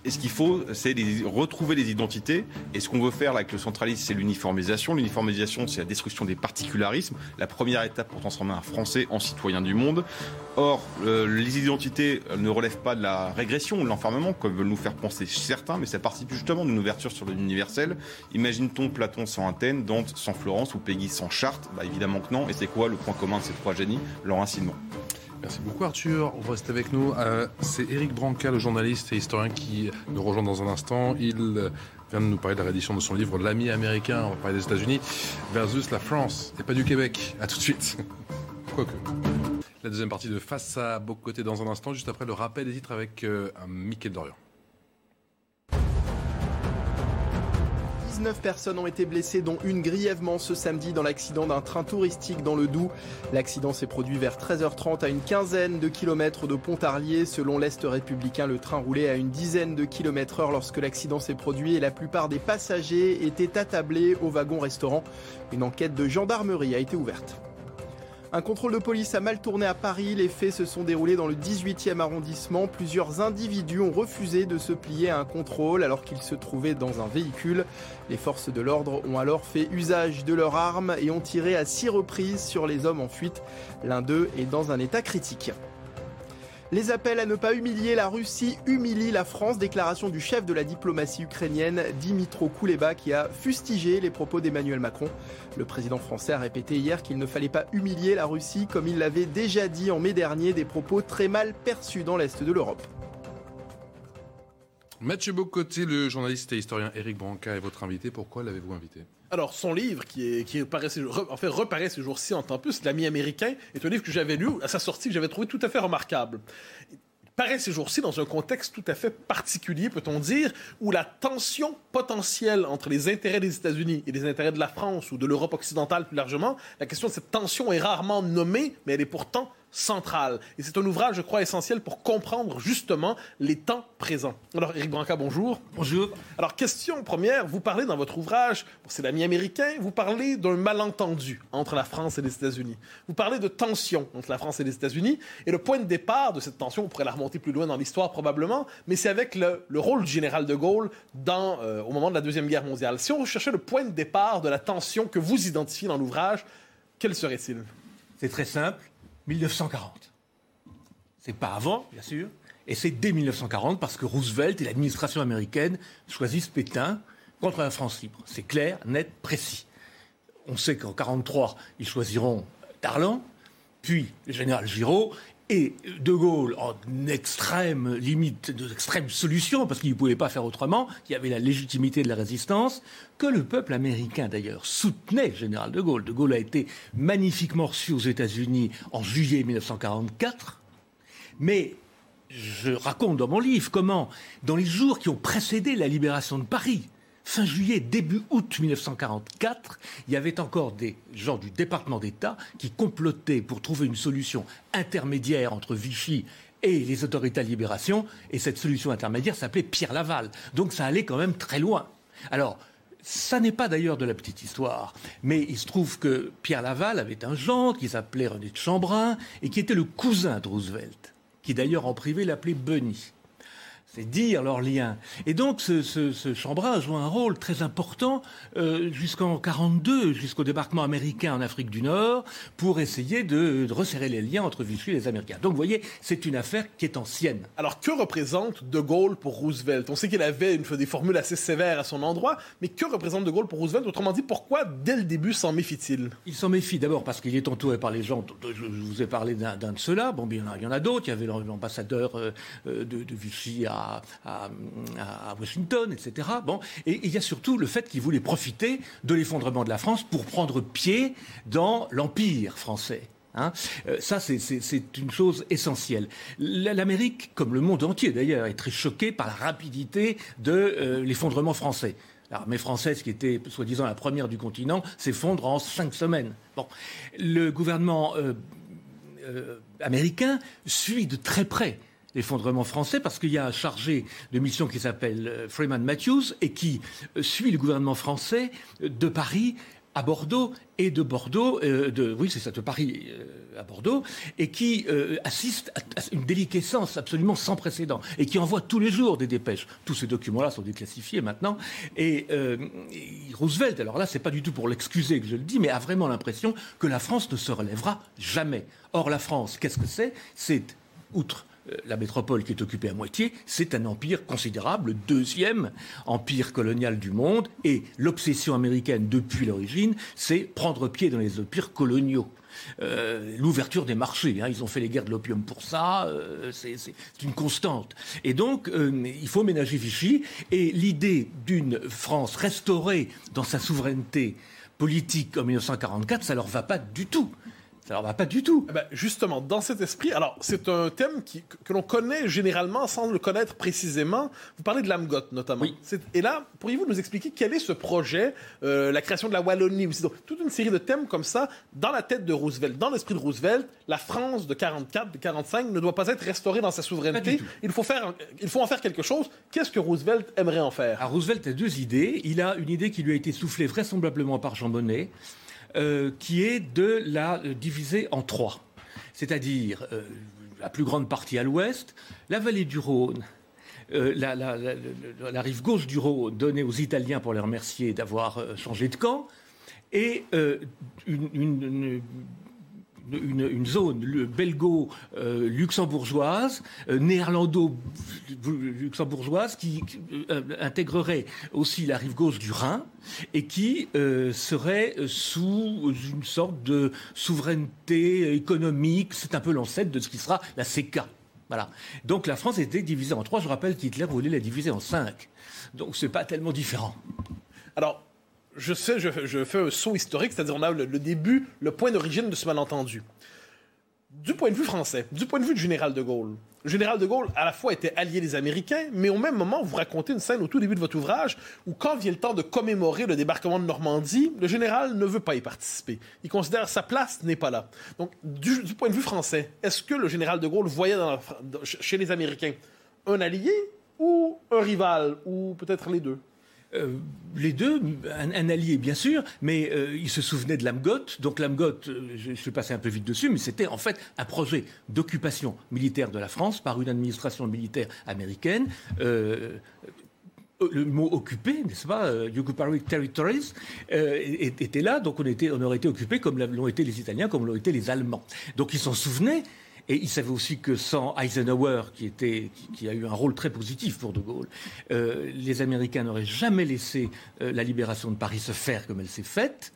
Et ce qu'il faut, c'est retrouver les identités. Et ce qu'on veut faire avec le centralisme, c'est l'uniformisation. L'uniformisation, c'est la destruction des particularismes. La première étape pour transformer un Français en citoyen du monde. Or, euh, les identités ne relèvent pas de la régression, de l'enfermement, comme veulent nous faire penser certains, mais ça participe justement d'une ouverture sur l'universel. Imagine-t-on Platon sans Athènes, Dante sans Florence ou Peggy sans Chartres? Bah évidemment que non. Et c'est quoi le point commun de ces trois génies? L'enracinement. Merci beaucoup Arthur. On va rester avec nous. Euh, c'est Eric Branca, le journaliste et historien qui nous rejoint dans un instant. Il vient de nous parler de la réédition de son livre L'ami américain, on va parler des États-Unis, versus la France et pas du Québec. À tout de suite. [laughs] Quoique. La deuxième partie de Face à Bocoté dans un instant, juste après le rappel des titres avec euh, un Mickey Dorian. 19 personnes ont été blessées, dont une grièvement ce samedi dans l'accident d'un train touristique dans le Doubs. L'accident s'est produit vers 13h30 à une quinzaine de kilomètres de Pontarlier. Selon l'Est républicain, le train roulait à une dizaine de kilomètres heure lorsque l'accident s'est produit et la plupart des passagers étaient attablés au wagon-restaurant. Une enquête de gendarmerie a été ouverte. Un contrôle de police a mal tourné à Paris. Les faits se sont déroulés dans le 18e arrondissement. Plusieurs individus ont refusé de se plier à un contrôle alors qu'ils se trouvaient dans un véhicule. Les forces de l'ordre ont alors fait usage de leurs armes et ont tiré à six reprises sur les hommes en fuite. L'un d'eux est dans un état critique. Les appels à ne pas humilier la Russie humilient la France. Déclaration du chef de la diplomatie ukrainienne, Dimitro Kuleba, qui a fustigé les propos d'Emmanuel Macron. Le président français a répété hier qu'il ne fallait pas humilier la Russie comme il l'avait déjà dit en mai dernier, des propos très mal perçus dans l'Est de l'Europe. Mathieu Bocoté, le journaliste et historien Éric Branca est votre invité. Pourquoi l'avez-vous invité? Alors, son livre, qui, est, paraît en fait, reparaît ces jours-ci en temps plus, L'ami américain, est un livre que j'avais lu à sa sortie, que j'avais trouvé tout à fait remarquable. Paraît ces jours-ci dans un contexte tout à fait particulier, peut-on dire, où la tension potentielle entre les intérêts des États-Unis et les intérêts de la France ou de l'Europe occidentale plus largement, la question de cette tension est rarement nommée, mais elle est pourtant centrale. Et c'est un ouvrage, je crois, essentiel pour comprendre justement les temps présents. Alors, Éric Branca, bonjour. Bonjour. Alors, question première, vous parlez dans votre ouvrage, c'est l'ami américain, vous parlez d'un malentendu entre la France et les États-Unis. Vous parlez de tension entre la France et les États-Unis, et le point de départ de cette tension, on pourrait la remonter plus loin dans l'histoire probablement, mais c'est avec le, rôle du général de Gaulle dans, euh, au moment de la Deuxième Guerre mondiale. Si on recherchait le point de départ de la tension que vous identifiez dans l'ouvrage, quel serait-il? C'est très simple 1940. C'est pas avant, bien sûr, et c'est dès 1940 parce que Roosevelt et l'administration américaine choisissent Pétain contre la France libre. C'est clair, net, précis. On sait qu'en 1943, ils choisiront Darlan, puis le général Giraud, et De Gaulle, en extrême limite, d'extrême solution, parce qu'il ne pouvait pas faire autrement, il y avait la légitimité de la résistance, que le peuple américain d'ailleurs soutenait général De Gaulle. De Gaulle a été magnifiquement reçu aux États-Unis en juillet 1944, mais je raconte dans mon livre comment, dans les jours qui ont précédé la libération de Paris, fin juillet, début août 1944, il y avait encore des gens du département d'État qui complotaient pour trouver une solution intermédiaire entre Vichy et les autorités de libération, et cette solution intermédiaire s'appelait Pierre Laval. Donc ça allait quand même très loin. Alors, ça n'est pas d'ailleurs de la petite histoire, mais il se trouve que Pierre Laval avait un gendre qui s'appelait René de Chambrun et qui était le cousin de Roosevelt, qui d'ailleurs en privé l'appelait Bunny. C'est dire leur lien. Et donc ce, ce, ce joue un rôle très important euh, jusqu'en 42, jusqu'au débarquement américain en Afrique du Nord, pour essayer de, de, resserrer les liens entre Vichy et les Américains. Donc vous voyez, c'est une affaire qui est ancienne. Alors que représente De Gaulle pour Roosevelt? On sait qu'il avait une, des formules assez sévères à son endroit, mais que représente De Gaulle pour Roosevelt? Autrement dit, pourquoi dès le début s'en méfie-t-il? Il s'en méfie d'abord parce qu'il est entouré par les gens. Je vous ai parlé d'un de ceux-là. Bon, bien, il y en a, d'autres. Il y avait l'ambassadeur euh, de, de Vichy à à, Washington, etc. Bon, et il y a surtout le fait qu'il voulait profiter de l'effondrement de la France pour prendre pied dans l'empire français. Hein. Euh, ça, c'est une chose essentielle. L'Amérique, comme le monde entier d'ailleurs, est très choquée par la rapidité de euh, l'effondrement français. L'armée française, qui était soi-disant la première du continent, s'effondre en cinq semaines. Bon, le gouvernement euh, américain suit de très près l'effondrement français parce qu'il y a un chargé de mission qui s'appelle euh, Freeman Matthews et qui euh, suit le gouvernement français euh, de Paris à Bordeaux et de Bordeaux, de, oui c'est ça, de Paris à Bordeaux, et qui assiste à, une déliquescence absolument sans précédent, et qui envoie tous les jours des dépêches. Tous ces documents-là sont déclassifiés maintenant. Et, et Roosevelt, alors là, c'est pas du tout pour l'excuser que je le dis, mais a vraiment l'impression que la France ne se relèvera jamais. Or, la France, qu'est-ce que c'est? C'est, outre la métropole qui est occupée à moitié, c'est un empire considérable, le deuxième empire colonial du monde, et l'obsession américaine depuis l'origine, c'est prendre pied dans les empires coloniaux. Euh, l'ouverture des marchés. Hein, ils ont fait les guerres de l'opium pour ça, euh, c'est une constante. Et donc, euh, il faut ménager Vichy. Et l'idée d'une France restaurée dans sa souveraineté politique en 1944, ça leur va pas du tout. Ça leur va pas du tout. Eh ben, justement, dans cet esprit, alors c'est un thème qui, que, l'on connaît généralement sans le connaître précisément. Vous parlez de l'AMGOT notamment. Oui. Et là, pourriez-vous nous expliquer quel est ce projet, euh, la création de la Wallonie aussi, donc, toute une série de thèmes comme ça dans la tête de Roosevelt, dans l'esprit de Roosevelt, la France de 44, de 45 ne doit pas être restaurée dans sa souveraineté. Il faut faire, il faut en faire quelque chose. Qu'est-ce que Roosevelt aimerait en faire? Alors, Roosevelt a deux idées. Il a une idée qui lui a été soufflée vraisemblablement par Jean Monnet. Euh, qui est de la euh, diviser en trois. C'est-à-dire euh, la plus grande partie à l'ouest, la vallée du Rhône, la, rive gauche du Rhône donnée aux Italiens pour les remercier d'avoir changé de camp, et une, une, zone belgo-luxembourgeoise, néerlando-luxembourgeoise, qui, intégrerait aussi la rive gauche du Rhin et qui serait sous une sorte de souveraineté économique. C'est un peu l'ancêtre de ce qui sera la CECA. Voilà. Donc la France était divisée en trois. Je rappelle qu'Hitler voulait la diviser en cinq. Donc c'est pas tellement différent. Alors, je sais, je, fais un saut historique, c'est-à-dire on a le, début, le point d'origine de ce malentendu. Du point de vue français, du point de vue du général de Gaulle, le général de Gaulle, à la fois, était allié des Américains, mais au même moment, vous racontez une scène au tout début de votre ouvrage où, quand vient le temps de commémorer le débarquement de Normandie, le général ne veut pas y participer. Il considère sa place n'est pas là. Donc, du, point de vue français, est-ce que le général de Gaulle voyait chez les Américains un allié ou un rival, ou peut-être les deux? Euh, les deux, un, allié bien sûr, mais euh, il se souvenait de l'Amgot. Donc l'Amgot, euh, je, je, suis passé un peu vite dessus, mais c'était en fait un projet d'occupation militaire de la France par une administration militaire américaine. le mot occupé, n'est-ce pas, Occupied Territories, était là, donc on, était, on aurait été occupé comme l'ont été les Italiens, comme l'ont été les Allemands. Donc ils s'en souvenaient, et il savait aussi que sans Eisenhower, qui, était, qui, a eu un rôle très positif pour De Gaulle, euh, les Américains n'auraient jamais laissé euh, la libération de Paris se faire comme elle s'est faite.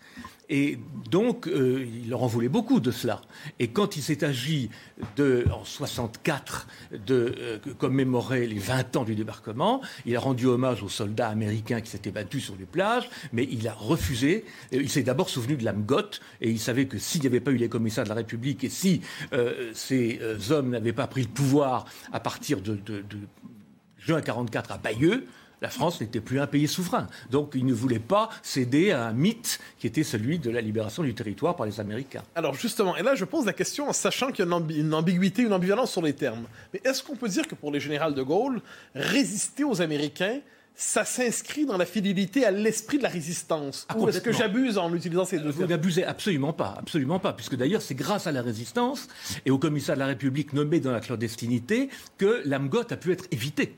Et donc, euh, il leur en voulait beaucoup de cela. Et quand il s'est agi de, en 64 de euh, commémorer les 20 ans du débarquement, il a rendu hommage aux soldats américains qui s'étaient battus sur les plages, mais il a refusé. Il s'est d'abord souvenu de l'Amgot, et il savait que s'il n'y avait pas eu les commissaires de la République et si euh, ces hommes n'avaient pas pris le pouvoir à partir de, de, de juin 44 à Bayeux, la France n'était plus un pays souverain. Donc il ne voulait pas céder à un mythe qui était celui de la libération du territoire par les Américains. Alors justement, et là je pose la question en sachant qu'il y a une, ambiguïté, une ambivalence sur les termes. Mais est-ce qu'on peut dire que pour les généraux de Gaulle, résister aux Américains, ça s'inscrit dans la fidélité à l'esprit de la résistance? Ah, Ou est-ce que j'abuse en utilisant ces deux Vous n'abusez absolument pas, absolument pas, puisque d'ailleurs c'est grâce à la résistance et au commissaire de la République nommé dans la clandestinité que l'Amgot a pu être évité.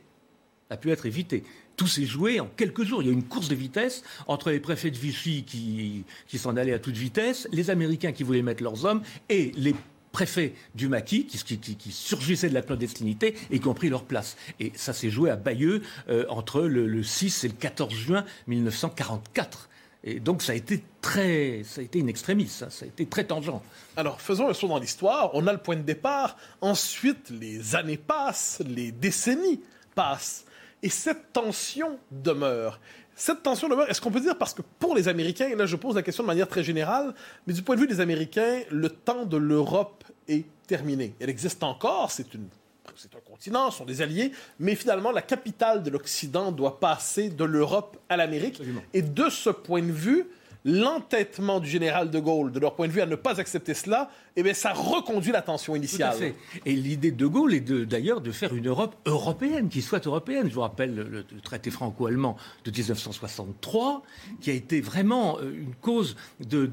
A pu être évité tout s'est joué en quelques jours. Il y a eu une course de vitesse entre les préfets de Vichy qui, qui s'en allaient à toute vitesse, les Américains qui voulaient mettre leurs hommes et les préfets du maquis qui, qui, surgissaient de la clandestinité et qui ont pris leur place. Et ça s'est joué à Bayeux euh, entre le, 6 et le 14 juin 1944. Et donc ça a été très, ça a été une extrémiste, ça, ça a été très tangent. Alors faisons un saut dans l'histoire. On a le point de départ. Ensuite, les années passent, les décennies passent. Et cette tension demeure. Cette tension demeure, est-ce qu'on peut dire, parce que pour les Américains, et là je pose la question de manière très générale, mais du point de vue des Américains, le temps de l'Europe est terminé. Elle existe encore, c'est une c'est un continent, ce sont des alliés, mais finalement, la capitale de l'Occident doit passer de l'Europe à l'Amérique. Et de ce point de vue, l'entêtement du général de Gaulle, de leur point de vue, à ne pas accepter cela, eh bien, ça reconduit la tension initiale. Et l'idée de Gaulle est d'ailleurs de, faire une Europe européenne, qui soit européenne. Je vous rappelle le, traité franco-allemand de 1963, qui a été vraiment euh, une cause de,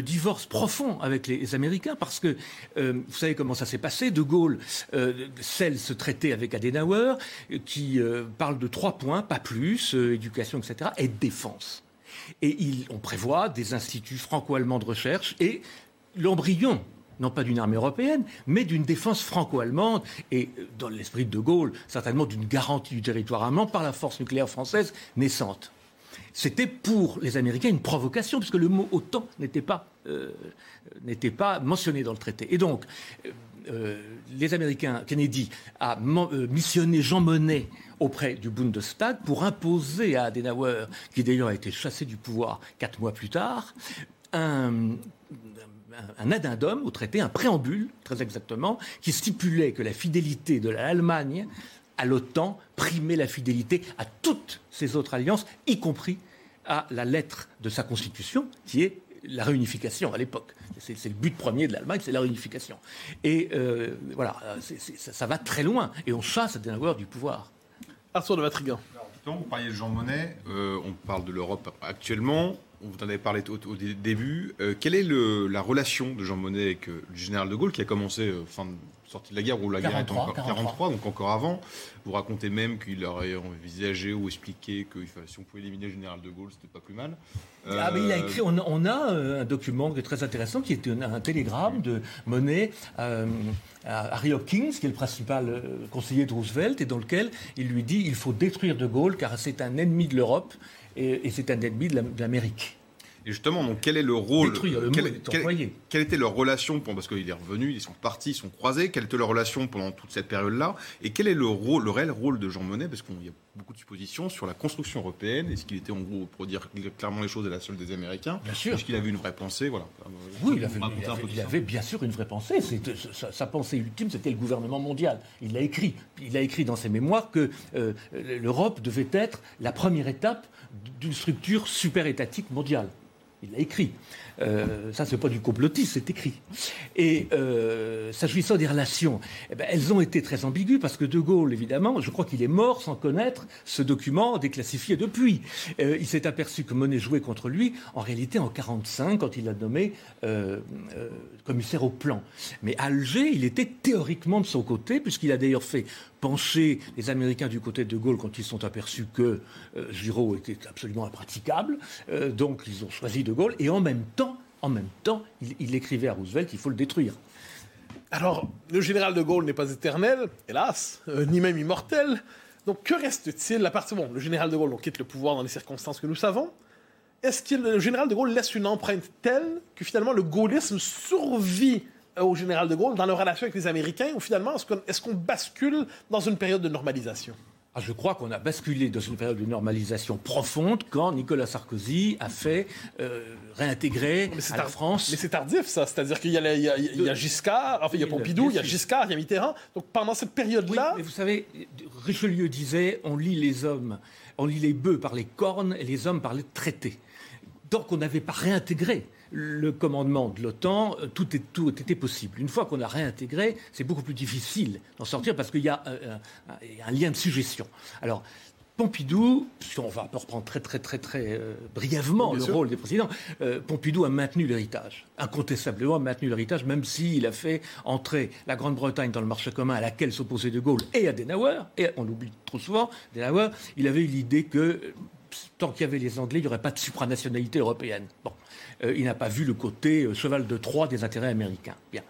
divorce profond avec les, Américains, parce que euh, vous savez comment ça s'est passé. De Gaulle euh, scelle ce traité avec Adenauer, qui parle de trois points, pas plus, éducation, etc., et défense. Et on prévoit des instituts franco-allemands de recherche et l'embryon non pas d'une armée européenne, mais d'une défense franco-allemande, et euh, dans l'esprit de De Gaulle, certainement d'une garantie du territoire allemand par la force nucléaire française naissante. C'était pour les Américains une provocation, puisque le mot OTAN n'était pas, euh, pas mentionné dans le traité. Et donc, euh, les Américains, Kennedy a missionné Jean Monnet auprès du Bundestag pour imposer à Adenauer, qui d'ailleurs a été chassé du pouvoir quatre mois plus tard, un, addendum au traité, un préambule, très exactement, qui stipulait que la fidélité de l'Allemagne à l'OTAN primait la fidélité à toutes ses autres alliances, y compris à la lettre de sa constitution, qui est la réunification à l'époque. C'est le but premier de l'Allemagne, c'est la réunification. Et euh, voilà, ça, ça, va très loin. Et on chasse Adenauer du pouvoir. Arthur de Vatrigan. Vous parliez de Jean Monnet, euh, on parle de l'Europe actuellement. on vous en avait parlé au, au début. quelle est le, la relation de Jean Monnet avec le général de Gaulle qui a commencé fin de sortie de la guerre ou la guerre est encore 43. donc encore avant. Vous racontez même qu'il aurait envisagé ou expliqué que si on pouvait éliminer le général de Gaulle, c'était pas plus mal. Ah, mais il a écrit, on, a un document très intéressant, qui est un, télégramme de Monet à Harry Hopkins, qui est le principal conseiller de Roosevelt, et dans lequel il lui dit il faut détruire de Gaulle car c'est un ennemi de l'Europe et, c'est un ennemi de l'Amérique. Et justement, donc, quel est le rôle Détruire, le quel, quelle était leur relation Parce qu'il est revenu, ils sont partis, ils sont croisés. Quelle était leur relation pendant toute cette période-là Et quel est le, rôle, le réel rôle de Jean Monnet Parce qu'il y a beaucoup de suppositions sur la construction européenne. Est-ce qu'il était, en gros, pour dire clairement les choses, à la seule des Américains Bien sûr. Est-ce qu'il avait une vraie pensée voilà. Oui, il avait, il avait, bien sûr une vraie pensée. Sa, sa, pensée ultime, c'était le gouvernement mondial. Il l'a écrit. Il a écrit dans ses mémoires que euh, l'Europe devait être la première étape d'une structure super-étatique mondiale. Il l'a écrit. Euh, ça, c'est pas du complotisme, c'est écrit. Et euh, s'agissant des relations, eh ben, elles ont été très ambiguës parce que De Gaulle, évidemment, je crois qu'il est mort sans connaître ce document déclassifié depuis. Euh, il s'est aperçu que Monet jouait contre lui, en réalité en 45, quand il l'a nommé euh, commissaire au plan. Mais Alger, il était théoriquement de son côté, puisqu'il a d'ailleurs fait pencher les Américains du côté de Gaulle quand ils sont aperçus que euh, Giraud était absolument impraticable. Euh, donc ils ont choisi De Gaulle et en même temps, en même temps, il, écrivait à Roosevelt qu'il faut le détruire. Alors, le général de Gaulle n'est pas éternel, hélas, euh, ni même immortel. Donc, que reste-t-il à partir bon, le général de Gaulle quitte le pouvoir dans les circonstances que nous savons. Est-ce que le général de Gaulle laisse une empreinte telle que finalement le gaullisme survit au général de Gaulle dans leur relation avec les Américains ou finalement est-ce qu'on bascule dans une période de normalisation? Ah, je crois qu'on a basculé dans une période de normalisation profonde quand Nicolas Sarkozy a fait euh, réintégrer la France. Mais c'est tardif, ça. C'est-à-dire qu'il y, a Giscard, enfin, il y a Pompidou, il y a Giscard, il y a Mitterrand. Donc pendant cette période-là. Oui, mais vous savez, Richelieu disait on lit les hommes, on lit les bœufs par les cornes et les hommes par les traités. Donc on n'avait pas réintégré le commandement de l'OTAN, euh, tout, était possible. Une fois qu'on a réintégré, c'est beaucoup plus difficile d'en sortir parce qu'il y, a un lien de suggestion. Alors, Pompidou, si on va reprendre très très très très euh, brièvement le rôle des présidents, euh, Pompidou a maintenu l'héritage, incontestablement maintenu l'héritage, même s'il a fait entrer la Grande-Bretagne dans le marché commun à laquelle s'opposait De Gaulle et Adenauer, et on l'oublie trop souvent, Adenauer, il avait eu l'idée que tant qu'il y avait les Anglais, il n'y aurait pas de supranationalité européenne. Bon. Euh, il n'a pas vu le côté euh, cheval de Troie des intérêts américains. Bien.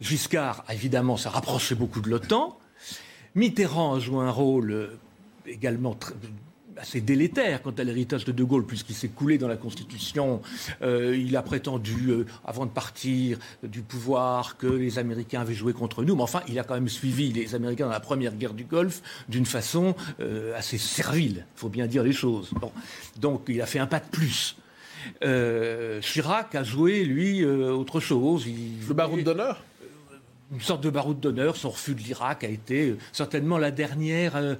Giscard, évidemment, ça rapprochait beaucoup de l'OTAN. Mitterrand a joué un rôle euh, également assez délétère quant à l'héritage de De Gaulle, puisqu'il s'est coulé dans la Constitution. il a prétendu, avant de partir du pouvoir, que les Américains avaient joué contre nous. Mais enfin, il a quand même suivi les Américains dans la première guerre du Golfe d'une façon assez servile. Il faut bien dire les choses. Donc, il a fait un pas de plus. Euh, Chirac a joué, lui, euh, autre chose. le baroud d'honneur euh, une sorte de baroud d'honneur. Son refus de l'Irak a été certainement la dernière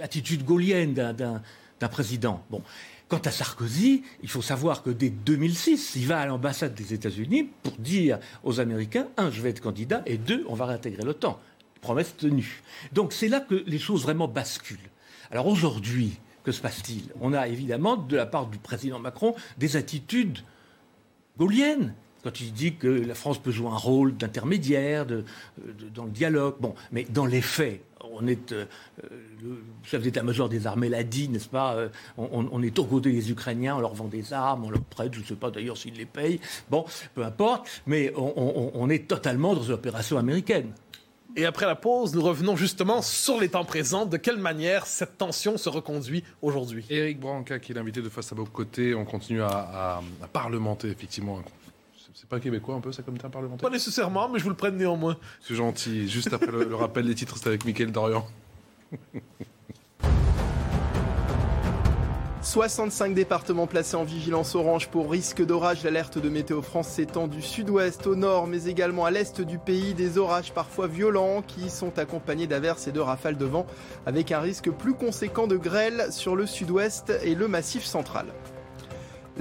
attitude gaulienne d'un président. Bon. Quant à Sarkozy, il faut savoir que dès 2006, il va à l'ambassade des États-Unis pour dire aux Américains un, je vais être candidat, et deux, on va réintégrer l'OTAN. Promesse tenue. Donc c'est là que les choses vraiment basculent. Alors aujourd'hui, que se passe-t-il? On a évidemment, de la part du président Macron, des attitudes gauliennes quand il dit que la France peut jouer un rôle d'intermédiaire dans le dialogue. Bon, mais dans les faits, on est euh, le chef d'état-major des armées l'a dit, n'est-ce pas euh, on, est au côté des Ukrainiens, on leur vend des armes, on leur prête, je ne sais pas d'ailleurs s'ils les payent. Bon, peu importe, mais on, on est totalement dans une opération américaine. Et après la pause, nous revenons justement sur les temps présents, de quelle manière cette tension se reconduit aujourd'hui? Éric Branca, qui est l'invité de Face à vos côtés, on continue à, parlementer, effectivement. C'est pas québécois un peu, ça comme terme parlementaire Pas nécessairement, mais je vous le prête néanmoins. C'est gentil. Juste après le, le rappel des titres, c'est avec Mickaël Dorian. 65 départements placés en vigilance orange pour risque d'orage. L'alerte de Météo France s'étend du sud-ouest au nord, mais également à l'est du pays. Des orages parfois violents qui sont accompagnés d'averses et de rafales de vent, avec un risque plus conséquent de grêle sur le sud-ouest et le massif central.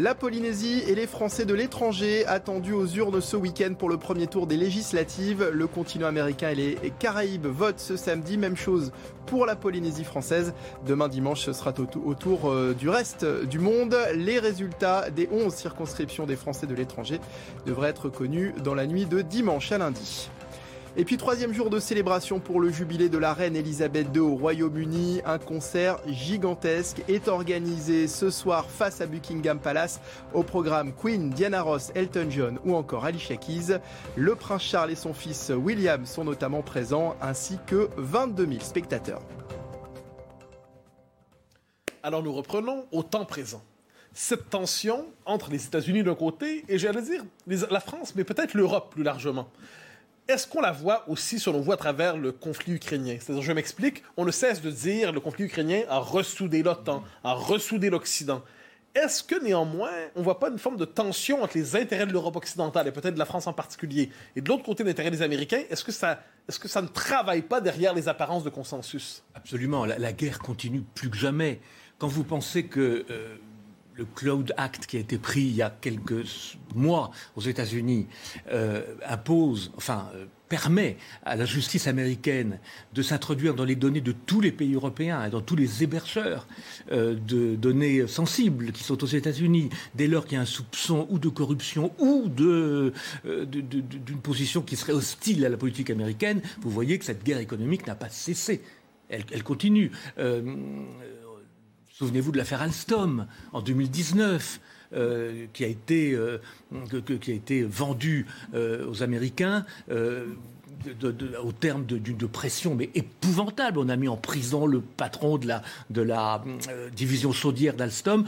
La Polynésie et les Français de l'étranger attendus aux urnes ce week-end pour le premier tour des législatives. Le continent américain et les Caraïbes votent ce samedi. Même chose pour la Polynésie française. Demain dimanche, ce sera au, tour euh, du reste du monde. Les résultats des 11 circonscriptions des Français de l'étranger devraient être connus dans la nuit de dimanche à lundi. Et puis troisième jour de célébration pour le jubilé de la reine Elisabeth II au Royaume-Uni. Un concert gigantesque est organisé ce soir face à Buckingham Palace. Au programme Queen, Diana Ross, Elton John ou encore Alicia Keys. Le prince Charles et son fils William sont notamment présents ainsi que 22 000 spectateurs. Alors nous reprenons au temps présent cette tension entre les États-Unis d'un côté et, j'allais dire, la France, mais peut-être l'Europe plus largement. Est-ce qu'on la voit aussi, selon vous, à travers le conflit ukrainien? C'est-à-dire, je m'explique, on ne cesse de dire le conflit ukrainien a ressoudé l'OTAN, a ressoudé l'Occident. Est-ce que néanmoins, on ne voit pas une forme de tension entre les intérêts de l'Europe occidentale et peut-être de la France en particulier, et de l'autre côté l'intérêt des Américains Est-ce que, ça, est que ça ne travaille pas derrière les apparences de consensus? Absolument. La, guerre continue plus que jamais. Quand vous pensez que euh, le Cloud Act qui a été pris il y a quelques mois aux États-Unis euh, impose, enfin, euh, permet à la justice américaine de s'introduire dans les données de tous les pays européens et dans tous les hébergeurs euh, de données sensibles qui sont aux États-Unis, dès lors qu'il y a un soupçon ou de corruption ou de, d'une position qui serait hostile à la politique américaine, vous voyez que cette guerre économique n'a pas cessé. Elle, elle continue. Souvenez-vous de l'affaire Alstom en 2019. Euh, qui, a été, euh, vendue euh, aux Américains au terme d'une pression mais épouvantable. On a mis en prison le patron de la, de division chaudière d'Alstom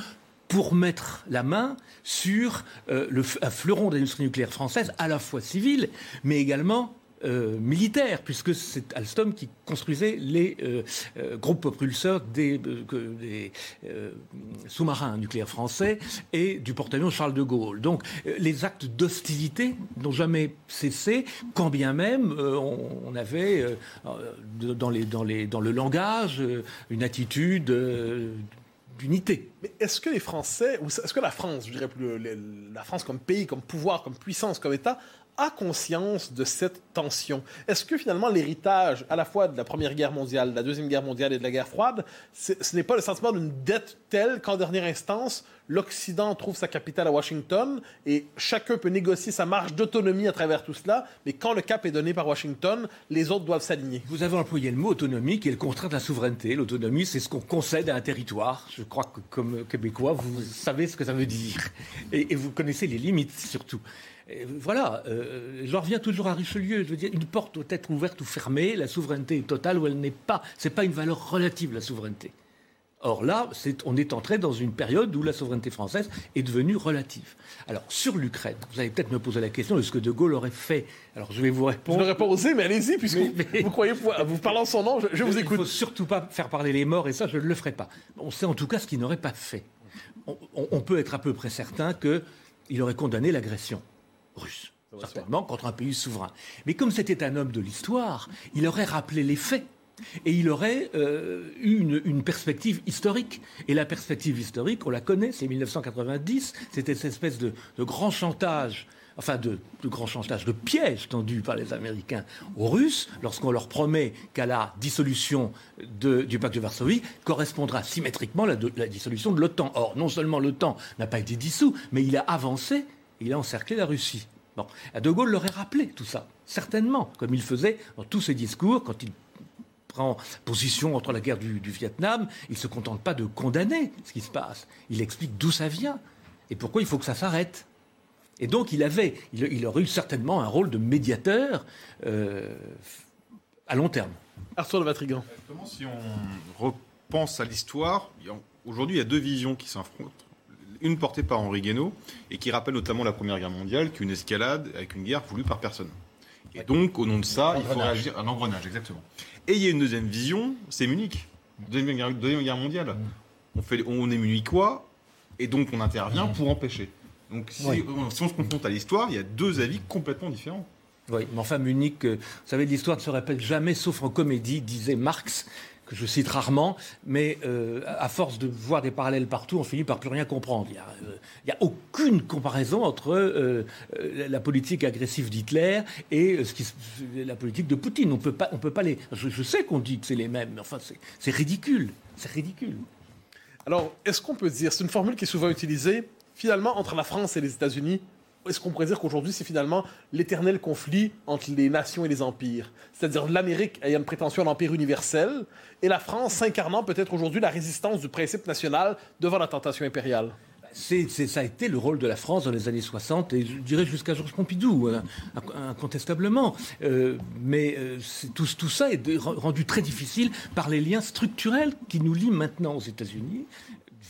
pour mettre la main sur le, un fleuron de l'industrie nucléaire française, à la fois civile, mais également euh, militaire, puisque c'est Alstom qui construisait les euh, euh, groupes propulseurs des, sous-marins nucléaires français et du porte-avions Charles de Gaulle. Donc les actes d'hostilité n'ont jamais cessé, quand bien même on, avait dans, dans le langage une attitude d'unité. Mais est-ce que les Français, ou est-ce que la France, je dirais plus, la France comme pays, comme pouvoir, comme puissance, comme État, a conscience de cette tension Est-ce que finalement l'héritage à la fois de la Première Guerre mondiale, de la Deuxième Guerre mondiale et de la guerre froide, ce n'est pas le sentiment d'une dette telle qu'en dernière instance, l'Occident trouve sa capitale à Washington et chacun peut négocier sa marge d'autonomie à travers tout cela, mais quand le cap est donné par Washington, les autres doivent s'aligner. Vous avez employé le mot autonomie qui est le contraire de la souveraineté. L'autonomie, c'est ce qu'on concède à un territoire. Je crois que comme Québécois, vous savez ce que ça veut dire. Et, et vous connaissez les limites surtout voilà, euh, je reviens toujours à Richelieu. Je veux dire, une porte doit être ouverte ou fermée. La souveraineté est totale ou elle n'est pas. Ce n'est pas une valeur relative, la souveraineté. Or là, on est entré dans une période où la souveraineté française est devenue relative. Alors, sur l'Ukraine, vous allez peut-être me poser la question de ce que De Gaulle aurait fait? Alors, je vais vous répondre. Je ne pas osé, mais allez-y, puisque vous croyez pouvoir. Vous parlant son nom, je, vous écoute. Il ne faut surtout pas faire parler les morts, et ça, je ne le ferai pas. On sait en tout cas ce qu'il n'aurait pas fait. on peut être à peu près certain qu'il aurait condamné l'agression russe, certainement, contre un pays souverain. Mais comme c'était un homme de l'histoire, il aurait rappelé les faits. Et il aurait euh, eu une, perspective historique. Et la perspective historique, on la connaît, c'est 1990, c'était cette espèce de, grand chantage enfin de, grand chantage, de piège tendu par les Américains aux Russes, lorsqu'on leur promet qu'à la dissolution du pacte de Varsovie correspondra symétriquement la, la dissolution de l'OTAN. Or, non seulement l'OTAN n'a pas été dissous, mais il a avancé il a encerclé la Russie. Bon. De Gaulle l'aurait rappelé tout ça, certainement, comme il faisait dans tous ses discours quand il prend position entre la guerre du, Vietnam, il ne se contente pas de condamner ce qui se passe, il explique d'où ça vient et pourquoi il faut que ça s'arrête. Et donc il avait, il, aurait eu certainement un rôle de médiateur euh, à long terme. Arthur de Vatrigan. si on repense à l'histoire, aujourd'hui il y a deux visions qui s'affrontent une portée par Henri Guénaud, et qui rappelle notamment la Première Guerre mondiale, qu'une escalade avec une guerre voulue par personne. Et donc, au nom de ça, il faut réagir. Un engrenage, exactement. Et il y a une deuxième vision, c'est Munich. Deuxième guerre, deuxième guerre mondiale. Mm. On, fait, on est munichois, et donc on intervient mm. pour empêcher. Donc, si, on se confronte à l'histoire, il y a deux avis complètement différents. Oui, mais enfin, Munich, euh, vous savez, l'histoire ne se répète jamais, sauf en comédie, disait Marx que je cite rarement, mais euh, à force de voir des parallèles partout, on finit par plus rien comprendre. Il n'y a, a, aucune comparaison entre la politique agressive d'Hitler et la politique de Poutine. On peut pas, on peut pas les. Je, je sais qu'on dit que c'est les mêmes, mais enfin, c'est ridicule. C'est ridicule. Alors, est-ce qu'on peut dire, c'est une formule qui est souvent utilisée, finalement, entre la France et les États-Unis, est-ce qu'on pourrait dire qu'aujourd'hui, c'est finalement l'éternel conflit entre les nations et les empires? C'est-à-dire l'Amérique ayant une prétention à l'empire universel et la France s'incarnant peut-être aujourd'hui la résistance du principe national devant la tentation impériale. Ça a été le rôle de la France dans les années 60 et je dirais jusqu'à Georges Pompidou, hein, incontestablement. Euh, mais euh, tout, ça est rendu très difficile par les liens structurels qui nous lient maintenant aux États-Unis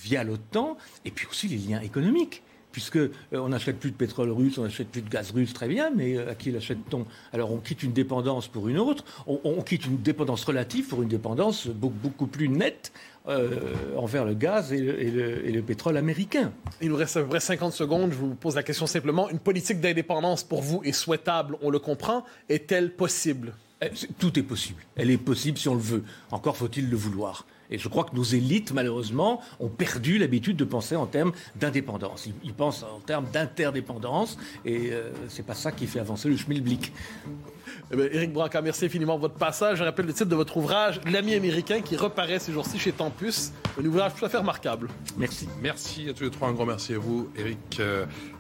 via l'OTAN et puis aussi les liens économiques puisque euh, on n'achète plus de pétrole russe, on n'achète plus de gaz russe, très bien, mais euh, à qui l'achète-t-on? Alors on quitte une dépendance pour une autre, on, quitte une dépendance relative pour une dépendance beaucoup, beaucoup plus nette euh, envers le gaz et le, pétrole américain. Il nous reste à peu près 50 secondes. Je vous pose la question simplement. Une politique d'indépendance pour vous est souhaitable, on le comprend? Est-elle possible? Tout est possible. Elle est possible si on le veut. Encore faut-il le vouloir. Et je crois que nos élites, malheureusement, ont perdu l'habitude de penser en termes d'indépendance. Ils, pensent en termes d'interdépendance, et euh, c'est pas ça qui fait avancer le schmilblick. Eh bien, Éric Branca, merci infiniment de votre passage. Je rappelle le titre de votre ouvrage, L'ami américain, qui reparaît ces jours-ci chez Tempus. Un ouvrage tout à fait remarquable. Merci. Merci à tous les trois. Un grand merci à vous, Éric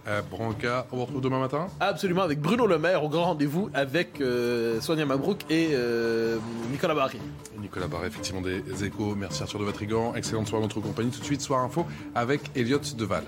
euh, euh, Branca. On vous retrouve demain matin Absolument, avec Bruno Le Maire au grand rendez-vous avec Sonia Mabrouk et Nicolas Barry. Nicolas Barry, effectivement, des échos. Merci Arthur de Vatrigan. Excellente soirée en notre compagnie. Tout de suite, Soir Info avec Elliott Deval.